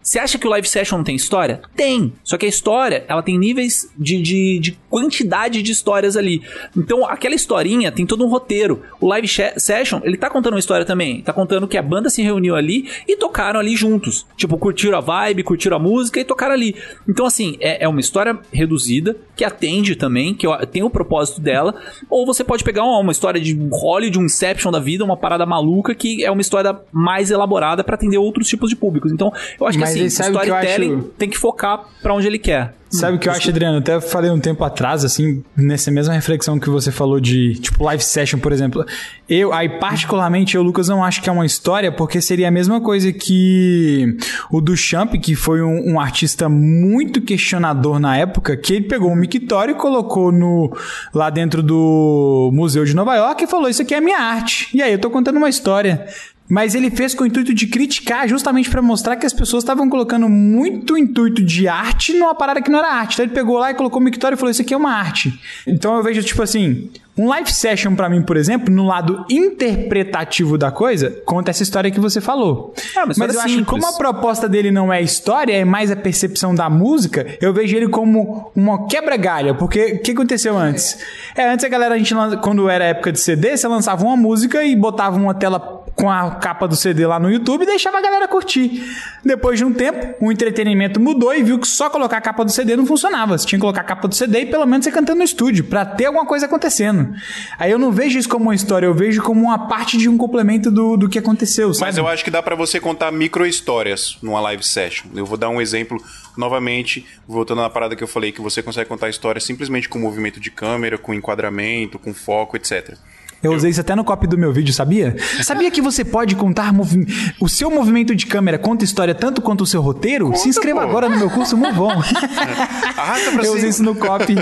Você acha que o live session não tem história? Tem. Só que a história, ela tem níveis de, de, de quantidade de histórias ali. Então, aquela historinha tem todo um roteiro. O live session, ele tá contando uma história também. Tá contando que a banda se reuniu ali e tocaram ali juntos. Tipo, curtiram a vibe, curtiram a música e tocaram ali. Então, assim, é, é uma história reduzida, que atende também, que tem o propósito dela. Ou você pode pegar uma, uma história de um Hollywood, um Inception da vida, uma parada maluca, que é uma história mais elaborada pra atender outros tipos de públicos. Então, eu acho Mas que assim, sabe o que eu storytelling acho? tem que focar pra onde ele quer. Sabe o que eu acho, Adriano? Eu até falei um tempo atrás, assim, nessa mesma reflexão que você falou de, tipo, live session, por exemplo. Eu, aí, particularmente, eu, Lucas, não acho que é uma história, porque seria a mesma coisa que o Duchamp, que foi um, um artista muito questionador na época, que ele pegou um mictório e colocou no, lá dentro do Museu de Nova York e falou: Isso aqui é minha arte. E aí, eu tô contando uma história. Mas ele fez com o intuito de criticar, justamente pra mostrar que as pessoas estavam colocando muito intuito de arte numa parada que não era arte. Então ele pegou lá e colocou o mictório e falou: Isso aqui é uma arte. Então eu vejo, tipo assim, um live session pra mim, por exemplo, no lado interpretativo da coisa, conta essa história que você falou. É, mas mas eu acho que como a proposta dele não é história, é mais a percepção da música, eu vejo ele como uma quebra-galha. Porque o que aconteceu antes? É, antes a galera, a gente, quando era época de CD, você lançava uma música e botava uma tela com a capa do CD lá no YouTube e deixava a galera curtir. Depois de um tempo, o entretenimento mudou e viu que só colocar a capa do CD não funcionava. Você tinha que colocar a capa do CD e pelo menos você cantando no estúdio, pra ter alguma coisa acontecendo. Aí eu não vejo isso como uma história, eu vejo como uma parte de um complemento do, do que aconteceu, sabe? Mas eu acho que dá pra você contar micro histórias numa live session. Eu vou dar um exemplo novamente, voltando na parada que eu falei, que você consegue contar histórias simplesmente com movimento de câmera, com enquadramento, com foco, etc. Eu usei isso até no copy do meu vídeo, sabia? Sabia que você pode contar movi- o seu movimento de câmera conta história tanto quanto o seu roteiro? Se inscreva pô. agora no meu curso Move On. Arrasta pra Eu cima. usei isso no copy.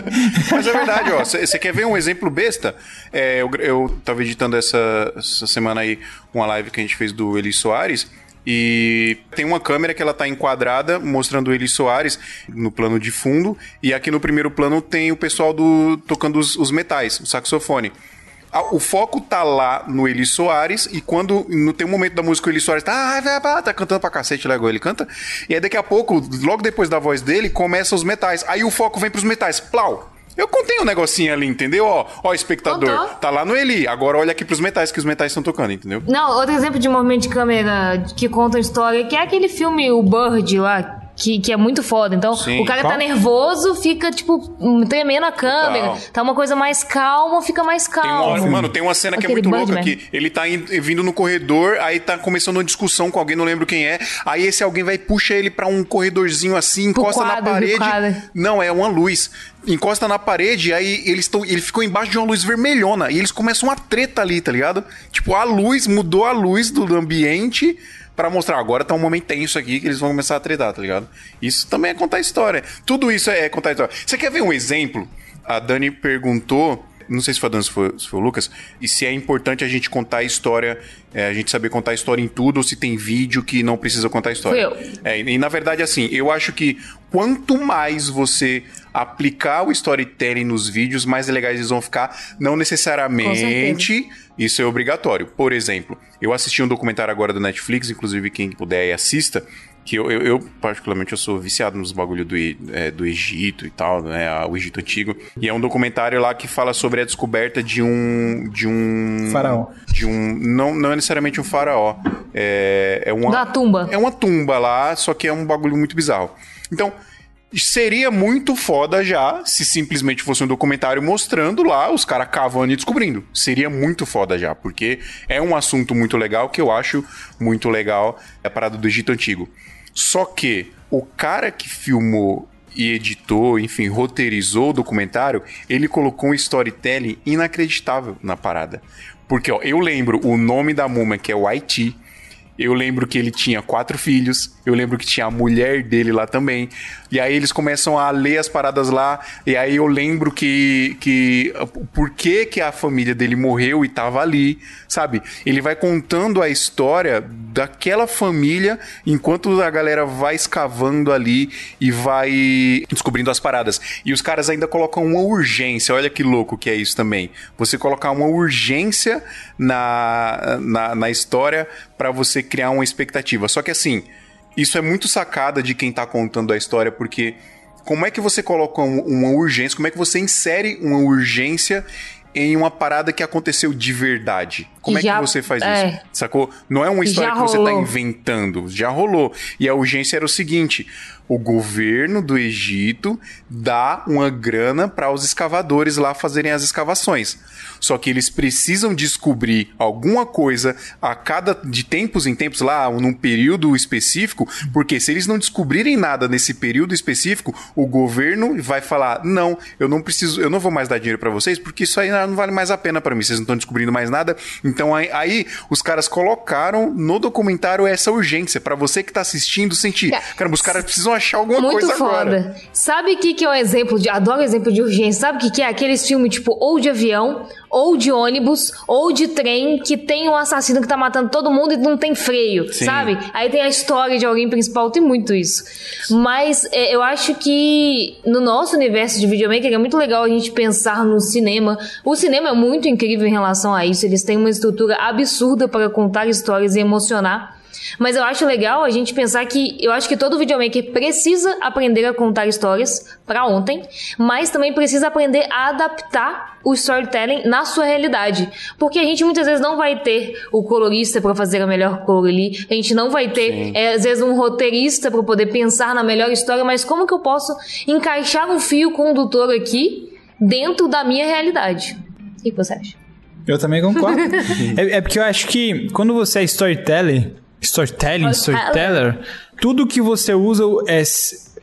Mas é verdade, ó. Você quer ver um exemplo besta? É, eu, eu tava editando essa, essa semana aí uma live que a gente fez do Eli Soares. E tem uma câmera que ela tá enquadrada mostrando o Eli Soares no plano de fundo. E aqui no primeiro plano tem o pessoal do tocando os, os metais, o saxofone. O foco tá lá no Eli Soares, e quando no, tem um momento da música o Eli Soares tá, ah, vai, vai, tá cantando pra cacete, legal, ele canta. E aí daqui a pouco, logo depois da voz dele, começa os metais. Aí o foco vem pros metais. Plau! Eu contei um negocinho ali, entendeu? Ó, ó, espectador, Contou. tá lá no Eli. Agora olha aqui pros metais que os metais estão tocando, entendeu? Não, outro exemplo de movimento de câmera que conta a história, que é aquele filme O Bird lá, que, que é muito foda. Então, Sim. o cara Qual? tá nervoso, fica, tipo, tremendo a câmera. Total. Tá uma coisa mais calma, fica mais Tem uma calmo. mano, tem uma cena que é Aquele muito louca Birdman. que ele tá in- vindo no corredor, aí tá começando uma discussão com alguém, não lembro quem é. Aí esse alguém vai e puxa ele pra um corredorzinho assim, encosta quadro, na parede. Não, é uma luz. Encosta na parede, aí eles estão, ele ficou embaixo de uma luz vermelhona e eles começam uma treta ali, tá ligado? Tipo, a luz mudou a luz do ambiente pra mostrar agora tá um momento tenso aqui que eles vão começar a tretar, tá ligado? Isso também é contar história. Tudo isso é contar história. Você quer ver um exemplo? A Dani perguntou não sei se foi Dan, se foi, se foi o Lucas, e se é importante a gente contar a história, é, a gente saber contar a história em tudo, ou se tem vídeo que não precisa contar a história. Fui eu. É, e, na verdade, assim, eu acho que quanto mais você aplicar o storytelling nos vídeos, mais legais eles vão ficar. Não necessariamente isso é obrigatório. Por exemplo, eu assisti um documentário agora do Netflix, inclusive quem puder assista, que eu, eu, eu, particularmente, eu sou viciado nos bagulho do, é, do Egito e tal, né? a- O Egito Antigo. E é um documentário lá que fala sobre a descoberta de um. De um. Faraó. De um. Não, não é necessariamente um faraó. É, é uma. Da tumba. É uma tumba lá, só que é um bagulho muito bizarro. Então, seria muito foda já se simplesmente fosse um documentário mostrando lá os caras cavando e descobrindo. Seria muito foda já, porque é um assunto muito legal que eu acho muito legal, é a parada do Egito Antigo. Só que o cara que filmou e editou, enfim, roteirizou o documentário, ele colocou um storytelling inacreditável na parada. Porque, ó, eu lembro o nome da múmia, que é o Haiti. Eu lembro que ele tinha quatro filhos. Eu lembro que tinha a mulher dele lá também. E aí eles começam a ler as paradas lá. E aí eu lembro que. que por que, que a família dele morreu e tava ali, sabe? Ele vai contando a história daquela família enquanto a galera vai escavando ali e vai descobrindo as paradas. E os caras ainda colocam uma urgência. Olha que louco que é isso também. Você colocar uma urgência na, na, na história para você criar uma expectativa. Só que assim, isso é muito sacada de quem tá contando a história, porque como é que você coloca um- uma urgência, como é que você insere uma urgência em uma parada que aconteceu de verdade? Como é Já- que você faz é. isso? Sacou? Não é uma história que você tá rolou. inventando, já rolou. E a urgência era o seguinte: o governo do Egito dá uma grana para os escavadores lá fazerem as escavações. Só que eles precisam descobrir alguma coisa a cada de tempos em tempos lá, num período específico, porque se eles não descobrirem nada nesse período específico, o governo vai falar: "Não, eu não preciso, eu não vou mais dar dinheiro para vocês, porque isso aí não vale mais a pena para mim, vocês não estão descobrindo mais nada". Então aí, aí os caras colocaram no documentário essa urgência para você que tá assistindo sentir. Cara, Caramba, os caras precisam achar alguma Muito coisa foda. agora. Sabe o que, que é um exemplo de. Adoro exemplo de urgência. Sabe o que, que é? Aqueles filmes, tipo, ou de avião, ou de ônibus, ou de trem, que tem um assassino que tá matando todo mundo e não tem freio, Sim. sabe? Aí tem a história de alguém principal, tem muito isso. Mas é, eu acho que no nosso universo de videomaker é muito legal a gente pensar no cinema. O cinema é muito incrível em relação a isso. Eles têm uma estrutura absurda para contar histórias e emocionar. Mas eu acho legal a gente pensar que eu acho que todo videomaker precisa aprender a contar histórias pra ontem, mas também precisa aprender a adaptar o storytelling na sua realidade. Porque a gente muitas vezes não vai ter o colorista pra fazer a melhor cor ali, a gente não vai ter, é, às vezes, um roteirista pra poder pensar na melhor história, mas como que eu posso encaixar um fio condutor aqui dentro da minha realidade? O que você acha? Eu também concordo. é, é porque eu acho que quando você é storyteller, storytelling, storyteller, tudo que você usa é,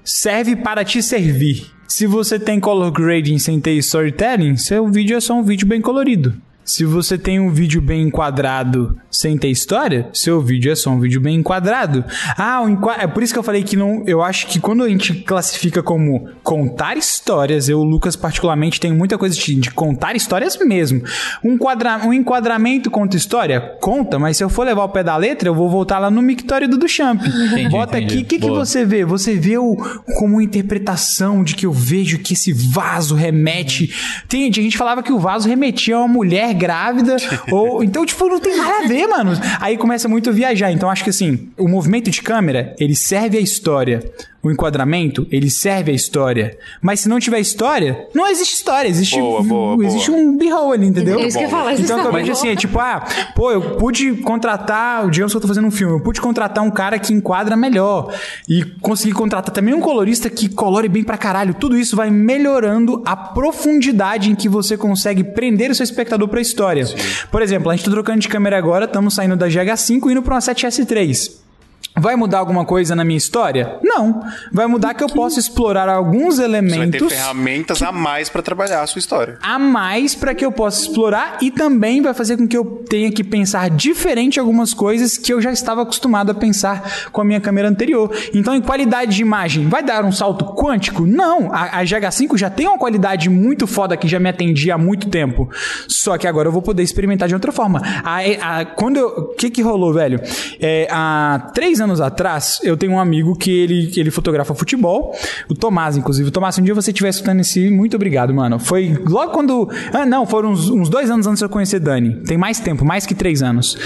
serve para te servir. Se você tem color grading sem ter storytelling, seu vídeo é só um vídeo bem colorido. Se você tem um vídeo bem enquadrado sem ter história, seu vídeo é só um vídeo bem enquadrado. Ah, enqua... é por isso que eu falei que não. Eu acho que quando a gente classifica como contar histórias, eu, Lucas, particularmente, tenho muita coisa de, de contar histórias mesmo. Um, quadra... um enquadramento conta história? Conta, mas se eu for levar o pé da letra, eu vou voltar lá no mictório do Duchamp. Entendi, Bota entendi. aqui, o que, que você vê? Você vê o, como uma interpretação de que eu vejo que esse vaso remete. Tem, a gente falava que o vaso remetia a uma mulher grávida, ou. Então, tipo, não tem nada a ver, mano. Aí começa muito a viajar. Então, acho que assim, o movimento de câmera, ele serve à história. O enquadramento, ele serve à história. Mas se não tiver história, não existe história. Existe, Boa, boa, boa. existe um b-roll ali, entendeu? É isso que eu falar, existe Então, eu um vejo assim, é tipo, ah, pô, eu pude contratar, digamos que eu tô fazendo um filme, eu pude contratar um cara que enquadra melhor e conseguir contratar também um colorista que colore bem pra caralho. Tudo isso vai melhorando a profundidade em que você consegue prender o seu espectador pra história. Por exemplo, a gente tá trocando de câmera agora, estamos saindo da GH5 e indo pra uma 7S3. Vai mudar alguma coisa na minha história? Não. Vai mudar que eu posso explorar alguns Você vai ter elementos ferramentas a mais pra trabalhar a sua história. a mais para que eu possa explorar e também vai fazer com que eu tenha que pensar diferente algumas coisas que eu já estava acostumado a pensar com a minha câmera anterior. Então, em qualidade de imagem, vai dar um salto quântico? Não. A, a GH5 já tem uma qualidade muito foda que já me atendia há muito tempo. Só que agora eu vou poder experimentar de outra forma. A, a- quando eu, o que que rolou, velho? É, há três anos atrás, eu tenho um amigo que ele, que ele fotografa futebol, o Tomás, inclusive. Tomás, se um dia você estiver escutando esse, muito obrigado, mano. Foi logo quando. Ah, não, foram uns, uns dois anos antes de eu conhecer Dani. Tem mais tempo, mais que três anos.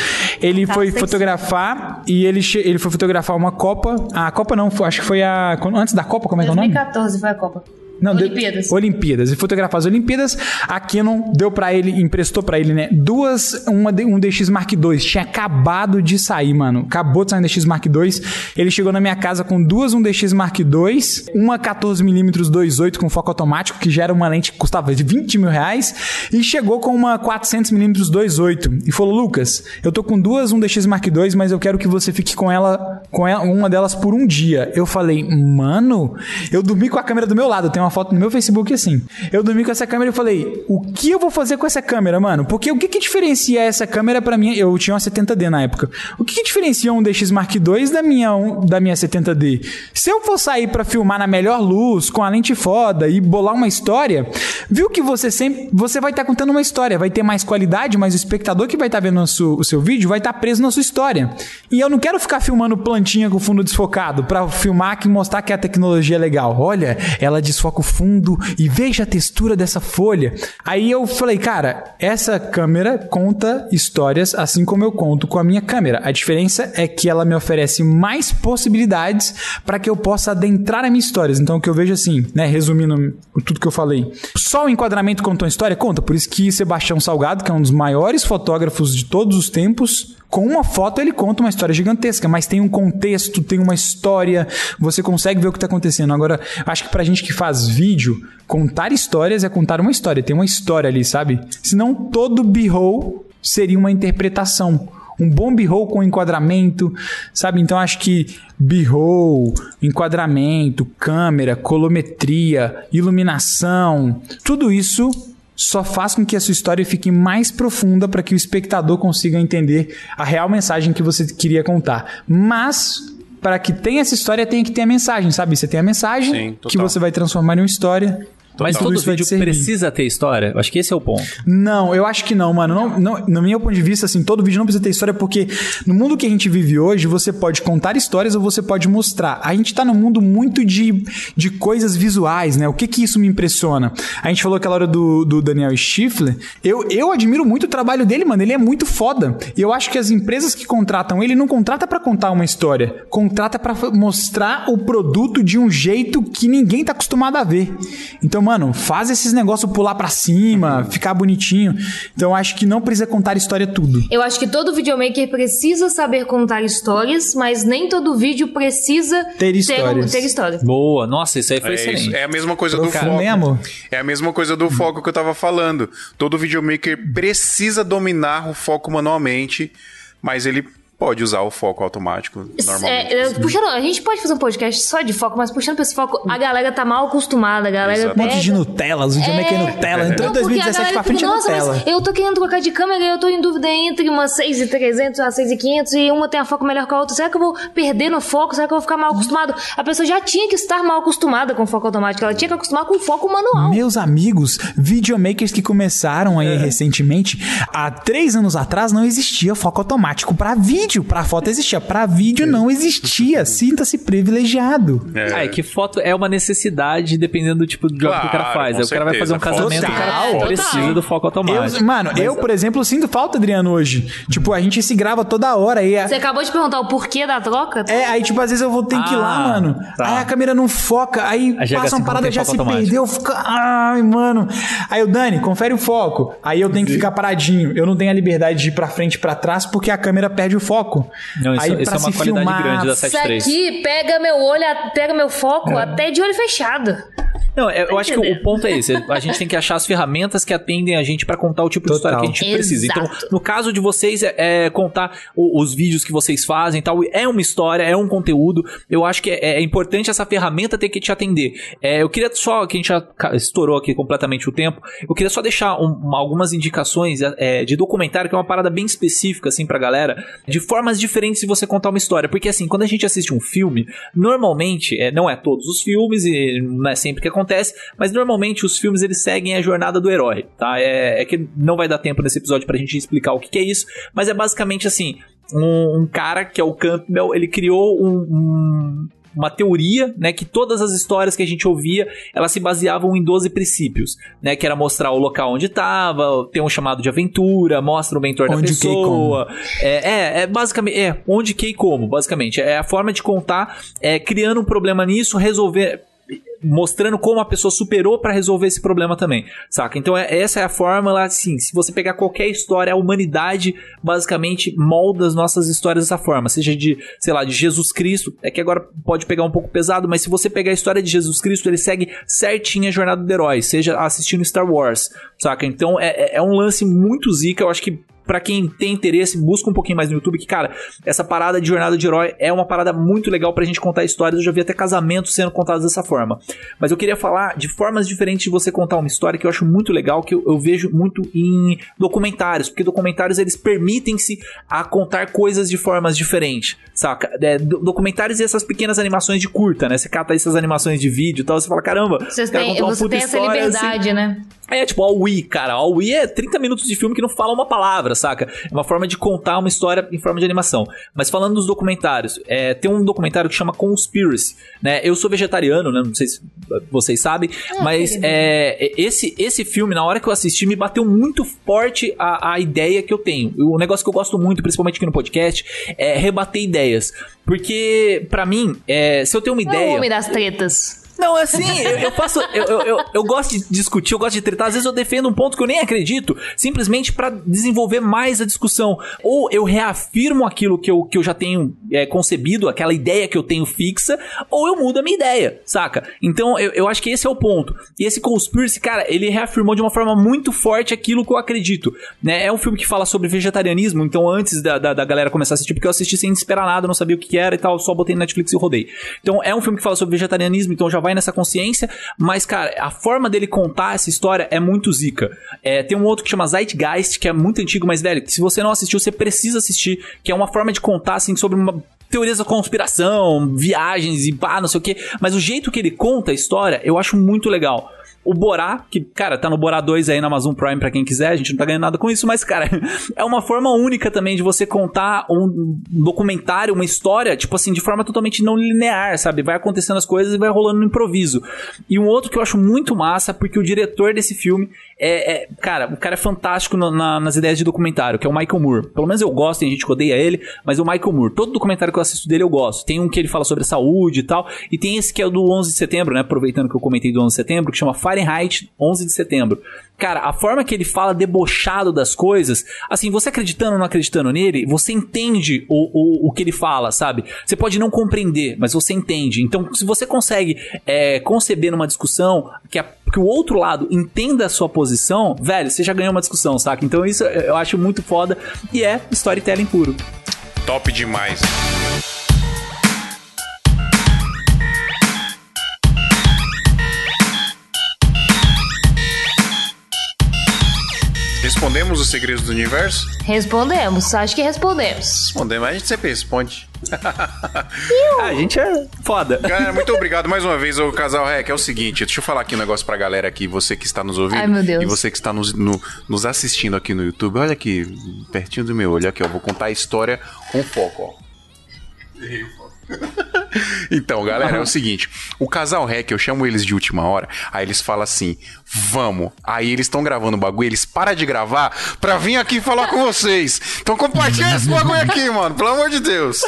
Ele Tá, foi fotografar e ele, ele foi fotografar uma Copa. A Copa não, foi- acho que foi a. Antes da Copa, como é que é o nome? 2014 foi a Copa. Não, deu- Olimpíadas. Olimpíadas. E fotografar as Olimpíadas. A Canon deu pra ele, emprestou pra ele, né? Duas, uma, um DX Mark II. Tinha acabado de sair, mano. Acabou de sair um DX Mark II. Ele chegou na minha casa com duas um DX Mark II, uma 14mm 2.8 com foco automático, que já era uma lente que custava 20 mil reais, e chegou com uma 400mm 2.8. E falou, Lucas, eu tô com duas um DX Mark II, mas eu quero que você fique com ela, com ela, uma delas por um dia. Eu falei, mano, eu dormi com a câmera do meu lado, tem uma foto no meu Facebook assim. Eu dormi com essa câmera e falei, o que eu vou fazer com essa câmera, mano? Porque o que que diferencia essa câmera pra mim? Eu tinha uma 70D na época. O que que diferencia um DX Mark II da minha, da minha 70D? Se eu for sair pra filmar na melhor luz, com a lente foda e bolar uma história, viu que você sempre, você vai estar contando uma história, vai ter mais qualidade, mas o espectador que vai estar vendo o seu, o seu vídeo vai estar preso na sua história. E eu não quero ficar filmando plantinha com fundo desfocado pra filmar que mostrar que a tecnologia é legal. Olha, ela desfoca o fundo e veja a textura dessa folha. Aí eu falei, cara, essa câmera conta histórias assim como eu conto com a minha câmera. A diferença é que ela me oferece mais possibilidades para que eu possa adentrar as minhas histórias. Então o que eu vejo assim, né, resumindo tudo que eu falei, só o enquadramento conta uma história? Conta. Por isso que Sebastião Salgado, que é um dos maiores fotógrafos de todos os tempos, com uma foto ele conta uma história gigantesca, mas tem um contexto, tem uma história, você consegue ver o que tá acontecendo. Agora, acho que pra gente que faz vídeo, contar histórias é contar uma história, tem uma história ali, sabe? Senão todo b-roll seria uma interpretação. Um bom b-roll com enquadramento, sabe? Então acho que b-roll, enquadramento, câmera, colometria, iluminação, tudo isso só faz com que a sua história fique mais profunda para que o espectador consiga entender a real mensagem que você queria contar. Mas para que tenha essa história tem que ter a mensagem, sabe? Você tem a mensagem Sim, que você vai transformar em uma história. Mas Tudo todo vídeo precisa ter história? Eu acho que esse é o ponto. Não, eu acho que não, mano. Não, não, no meu ponto de vista, assim, todo vídeo não precisa ter história, porque no mundo que a gente vive hoje, você pode contar histórias ou você pode mostrar. A gente tá num mundo muito de, de coisas visuais, né? O que que isso me impressiona? A gente falou aquela hora do, do Daniel Schiffler. Eu, eu admiro muito o trabalho dele, mano. Ele é muito foda. E eu acho que as empresas que contratam ele não contrata pra contar uma história. Contrata pra fa- mostrar o produto de um jeito que ninguém tá acostumado a ver. Então, mano, faz esses negócios pular pra cima, ficar bonitinho. Então, eu acho que não precisa contar história tudo. Eu acho que todo videomaker precisa saber contar histórias, mas nem todo vídeo precisa Ter histórias. ter história. Boa, nossa, isso aí foi É, excelente. isso. é a mesma coisa do Cara, foco. mesmo? É a mesma coisa do foco que eu tava falando. Todo videomaker precisa dominar o foco manualmente, mas ele pode usar o foco automático normalmente. É, é, puxando, a gente pode fazer um podcast só de foco, mas puxando pra esse foco, a galera tá mal acostumada, a galera Exato. Um monte de Nutella, os videomaker É. Nutella. Entrou em Não, porque a 2017 galera pra frente é fica, Nossa, Nutella. mas eu tô querendo trocar de câmera e eu tô em dúvida entre uma 6,300 e uma 6,500 e uma tem a foco melhor que a outra. Será que eu vou perder no foco? Será que eu vou ficar mal acostumado? A pessoa já tinha que estar mal acostumada com foco automático. Ela tinha que acostumar com foco manual. Meus amigos, videomakers que começaram É. aí recentemente, há três anos atrás não existia foco automático pra vídeo. Pra foto existia, pra vídeo não existia. Sinta-se privilegiado. Ah, é que foto é uma necessidade dependendo do tipo de job que o cara Claro, faz. Aí o cara vai fazer um casamento, o cara precisa do foco automático. Eu, mano, eu, por exemplo, sinto falta, Adriano, hoje. Tipo, a gente se grava toda hora aí. Você acabou de perguntar o porquê da troca? É, aí, tipo, às vezes eu vou ter que ir lá, Ah, mano. tá. Aí a câmera não foca, aí já passa uma parada, tempo já se automático. perdeu, fica. Ai, mano. Aí o Dani, confere o foco. Aí eu tenho que ficar paradinho. Eu não tenho a liberdade de ir pra frente e pra trás porque a câmera perde o foco. Não, isso, aí, isso é uma se qualidade filmar- grande da Isso 73. aqui pega meu olho, pega meu foco É. até de olho fechado. Não, eu, eu acho que o ponto é esse. A gente tem que achar as ferramentas que atendem a gente pra contar o tipo de história Total. que a gente precisa. Então, Exato. no caso de vocês, é, é contar o- os vídeos que vocês fazem e tal. É uma história, é um conteúdo. Eu acho que é, é importante essa ferramenta ter que te atender. É, eu queria só, que a gente já estourou aqui completamente o tempo, eu queria só deixar um- uma- algumas indicações é, de documentário, que é uma parada bem específica, assim, pra galera, de formas diferentes de você contar uma história. Porque, assim, quando a gente assiste um filme, normalmente, é, não é todos os filmes, e não é sempre que acontece, mas normalmente os filmes eles seguem a jornada do herói, tá? É, é que não vai dar tempo nesse episódio pra gente explicar o que, que é isso, mas é basicamente assim: um, um cara que é o Campbell, ele criou um- um uma teoria, né, que todas as histórias que a gente ouvia, elas se baseavam em 12 princípios, né, que era mostrar o local onde estava, ter um chamado de aventura, mostra o mentor da Onde, e pessoa, é, é, é basicamente, é, onde, que e como, basicamente, é a forma de contar, é, criando um problema nisso, resolver, mostrando como a pessoa superou pra resolver esse problema também, saca? Então é, essa é a fórmula, assim, se você pegar qualquer história, a humanidade basicamente molda as nossas histórias dessa forma, seja de, sei lá, de Jesus Cristo, é que agora pode pegar um pouco pesado, mas se você pegar a história de Jesus Cristo, ele segue certinho a jornada do herói, seja assistindo Star Wars, saca? Então é, é- é um lance muito zica, eu acho que Pra quem tem interesse, busca um pouquinho mais no YouTube, que, cara, essa parada de jornada de herói é uma parada muito legal pra gente contar histórias. Eu já vi até casamentos sendo contados dessa forma. Mas eu queria falar de formas diferentes de você contar uma história que eu acho muito legal, que eu, eu vejo muito em documentários, porque documentários eles permitem-se a contar coisas de formas diferentes, saca? É, do- documentários e essas pequenas animações de curta, né? Você cata essas animações de vídeo e tal, você fala, caramba, têm, contam uma você tem essa assim. liberdade, né? É, tipo, a Wii, cara. A Wii é 30 minutos de filme que não fala uma palavra, saca? É uma forma de contar uma história em forma de animação. Mas falando dos documentários, é, tem um documentário que chama Conspiracy, né? Eu sou vegetariano, né? Não sei se vocês sabem, mas querido. é, esse, esse filme, na hora que eu assisti, me bateu muito forte a, a ideia que eu tenho. O negócio que eu gosto muito, principalmente aqui no podcast, é rebater ideias. Porque, pra mim, é, se eu tenho uma Não é o ideia... homem das tretas. Não, assim, eu, eu faço. Eu, eu, eu, gosto de discutir, eu gosto de tretar. Às vezes eu defendo um ponto que eu nem acredito, simplesmente pra desenvolver mais a discussão. Ou eu reafirmo aquilo que eu, que eu já tenho é, concebido, aquela ideia que eu tenho fixa, ou eu mudo a minha ideia, saca? Então eu, eu acho que esse é o ponto. E esse Conspiracy, cara, ele reafirmou de uma forma muito forte aquilo que eu acredito. Né? É um filme que fala sobre vegetarianismo, então antes da, da, da galera começar a assistir, porque eu assisti sem esperar nada, não sabia o que era e tal, só botei no Netflix e rodei. Então é um filme que fala sobre vegetarianismo, então já vai nessa consciência, mas, cara, a forma dele contar essa história é muito zica. É, tem um outro que chama Zeitgeist, que é muito antigo, mas, velho, se você não assistiu, você precisa assistir, que é uma forma de contar, assim, sobre uma teorias da conspiração, viagens e pá, não sei o que, mas o jeito que ele conta a história, eu acho muito legal. O Borá, que, cara, tá no Borá 2 aí na Amazon Prime pra quem quiser, a gente não tá ganhando nada com isso, mas, cara, é uma forma única também de você contar um documentário, uma história, tipo assim, de forma totalmente não linear, sabe? Vai acontecendo as coisas e vai rolando no improviso. E um outro que eu acho muito massa, porque o diretor desse filme é, é- cara, o cara é fantástico na- nas ideias de documentário, que é o Michael Moore. Pelo menos eu gosto, tem gente que odeia ele, mas o Michael Moore, todo documentário que eu assisto dele eu gosto. Tem um que ele fala sobre saúde e tal, e tem esse que é do 11 de setembro, né? Aproveitando que eu comentei do 11 de setembro, que chama Fahrenheit 11 de setembro. Cara, a forma que ele fala debochado das coisas, assim, você acreditando ou não acreditando nele, você entende o, o, o que ele fala, sabe? Você pode não compreender, mas você entende. Então, se você consegue é, conceber numa discussão que, a- que o outro lado entenda a sua posição, velho, você já ganhou uma discussão, saca? Então, isso eu acho muito foda e é storytelling puro. Top demais. Respondemos os segredos do universo? Respondemos, acho que respondemos. Respondemos, a gente sempre responde. A gente é foda. Galera, muito obrigado mais uma vez ao Casal Rec. É o seguinte, deixa eu falar aqui um negócio pra galera aqui, você que está nos ouvindo Ai, meu Deus. e você que está nos, no- nos assistindo aqui no YouTube. Olha aqui, pertinho do meu olho, aqui, ó. Vou contar a história com foco, ó. Errei o foco. Então, galera, é o seguinte: o casal REC, eu chamo eles de última hora, aí eles falam assim: vamos. Aí eles estão gravando o bagulho, eles param de gravar pra vir aqui falar com vocês. Então compartilha esse bagulho aqui, mano, pelo amor de Deus.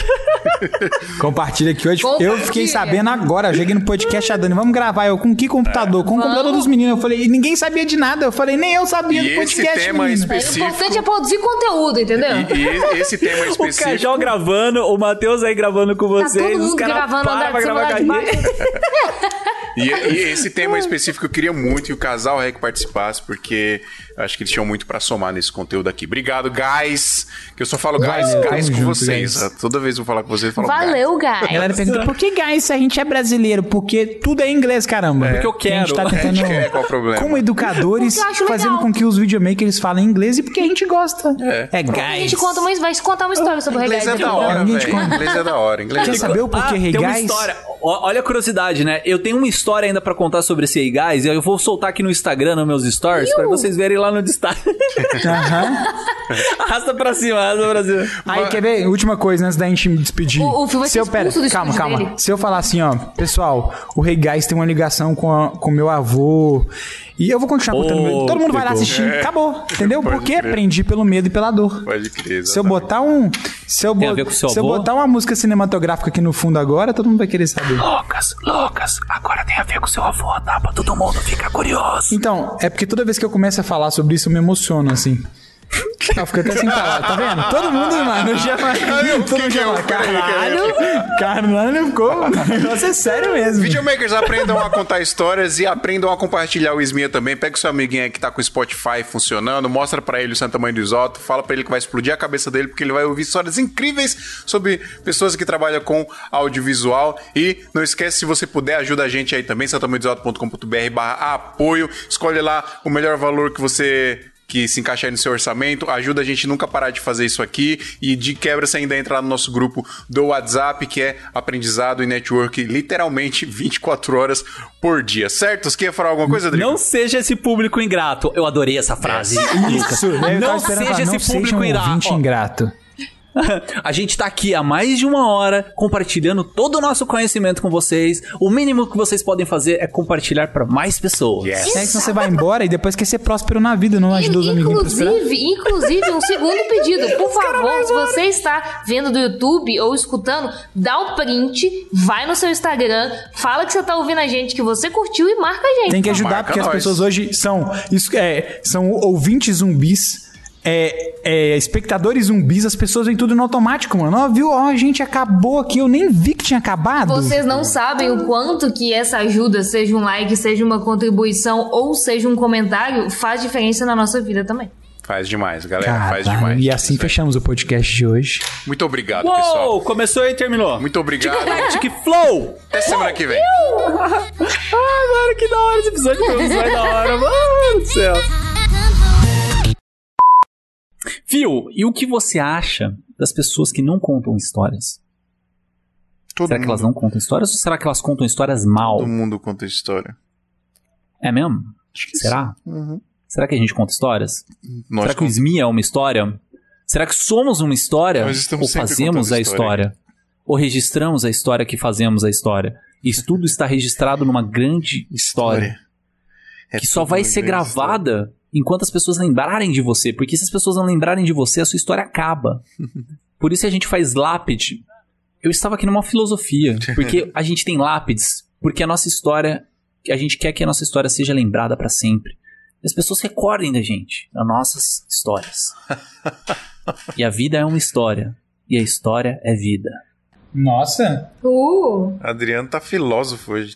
Compartilha aqui hoje. Eu Compartilha. fiquei sabendo agora, eu cheguei no podcast a Dani, vamos gravar. Eu com que computador? Com o computador dos meninos. Eu falei, e ninguém sabia de nada. Eu falei, nem eu sabia E do esse podcast. tema menino. O específico. importante é produzir conteúdo, entendeu? E, e esse tema O específico. Cajal gravando, o Matheus aí gravando com Tá vocês. todo os mundo caras gravando andar pra de gente. E, e esse tema específico eu queria muito que o casal REC participasse, porque eu acho que eles tinham muito pra somar nesse conteúdo aqui. Obrigado, guys. Que eu só falo guys, Valeu, guys com junto, vocês. guys. Toda vez que eu vou falar com vocês, eu falo guys. Valeu, A guys. galera pergunta, por que guys se a gente é brasileiro? Porque tudo é inglês, caramba. Porque eu A gente quero. tá É, a tentando, quer, qual o problema? como educadores, fazendo com que os videomakers falem inglês e porque a gente gosta. É. É, A guys. gente conta uma, vai contar uma história sobre o Inglês reggae. é da hora. Inglês é da hora. Inglês Quer é saber o porquê Ah, Hey tem uma Guys? história. Olha a curiosidade, né? Eu tenho uma história ainda pra contar sobre esse Guys. e Eu vou soltar aqui no Instagram, nos meus stories, pra vocês verem lá no destaque. Aham. arrasta pra cima, arrasta pra cima. Aí, quer ver? Última coisa, antes da gente me despedir. O- o vai Se ser eu, pera, calma, calma. dele. Se eu falar assim, ó, pessoal, o Rei Gás tem uma ligação com, com meu avô. E eu vou continuar contando. Oh, meu- Todo mundo vai lá assistir. Acabou. Entendeu? Pode Porque crer. aprendi pelo medo e pela dor. Pode crer. Se eu botar um. Se eu, Tem a bo- se eu botar uma música cinematográfica aqui no fundo agora, todo mundo vai querer saber. Lucas, Lucas, agora tem a ver com seu avô, tá? Pra todo mundo ficar curioso. Então, é porque toda vez que eu começo a falar sobre isso, eu me emociono, assim. Eu fico até sem palavras, tá vendo? Todo mundo, mano, já. Todo mundo já. Caralho! Caralho, ficou. O negócio é sério mesmo. Videomakers, aprendam a contar histórias e aprendam a compartilhar o Isminha também. Pega o seu amiguinho aí que tá com o Spotify funcionando, mostra pra ele o Santa Mãe do Isoto, fala pra ele que vai explodir a cabeça dele, porque ele vai ouvir histórias incríveis sobre pessoas que trabalham com audiovisual. E não esquece, se você puder, ajuda a gente aí também, santamanhodoisoto.com.br barra apoio. Escolhe lá o melhor valor que você que se encaixa aí no seu orçamento, ajuda a gente nunca parar de fazer isso aqui e de quebra você ainda entra lá no nosso grupo do WhatsApp, que é aprendizado e network literalmente 24 horas por dia, certo? Você quer falar alguma coisa, Adriano? Não seja esse público ingrato. Eu adorei essa frase. Isso, eu tava Não seja esse não seja público um ingrato. ingrato. A gente tá aqui há mais de uma hora compartilhando todo o nosso conhecimento com vocês. O mínimo que vocês podem fazer é compartilhar pra mais pessoas. Yes. É que você vai embora e depois quer ser próspero na vida, não ajuda os amiguinhos. Inclusive, inclusive, um segundo pedido. Por favor, se você está vendo do YouTube ou escutando, dá o print, vai no seu Instagram, fala que você tá ouvindo a gente, que você curtiu e marca a gente. Tem que ajudar, Marca porque as pessoas hoje são, isso, é, são ouvintes zumbis. É, é, espectadores zumbis, as pessoas vêm tudo no automático, mano. Ó, viu? Ó, a gente acabou aqui, eu nem vi que tinha acabado. Vocês não sabem o quanto que essa ajuda, seja um like, seja uma contribuição ou seja um comentário, faz diferença na nossa vida também. Faz demais, galera, faz Caralho, demais. E assim fechamos o podcast de hoje. Muito obrigado, pessoal. Uou, começou e terminou. Muito obrigado. Que flow! Até semana que vem. Ai, mano, que da hora esse episódio. Foi vai da hora, mano. Do céu. Fio, e o que você acha das pessoas que não contam histórias? Todo será que mundo, elas não contam histórias ou será que elas contam histórias mal? todo mundo conta história. É mesmo? Que Será? Uhum. Será que a gente conta histórias? Nós será que o. SMI é uma história? Será que somos uma história? Nós estamos ou fazemos a história. história? Ou registramos a história que fazemos a história? Isso tudo está registrado numa grande história. É que só vai ser gravada enquanto as pessoas lembrarem de você. Porque se as pessoas não lembrarem de você, a sua história acaba. Por isso a gente faz lápide. Eu estava aqui numa filosofia. Porque a gente tem lápides. Porque a nossa história. A gente quer que a nossa história seja lembrada para sempre. E as pessoas recordem da gente, das nossas histórias. e a vida é uma história. E a história é vida. Nossa! Uh! Adriano tá filósofo hoje.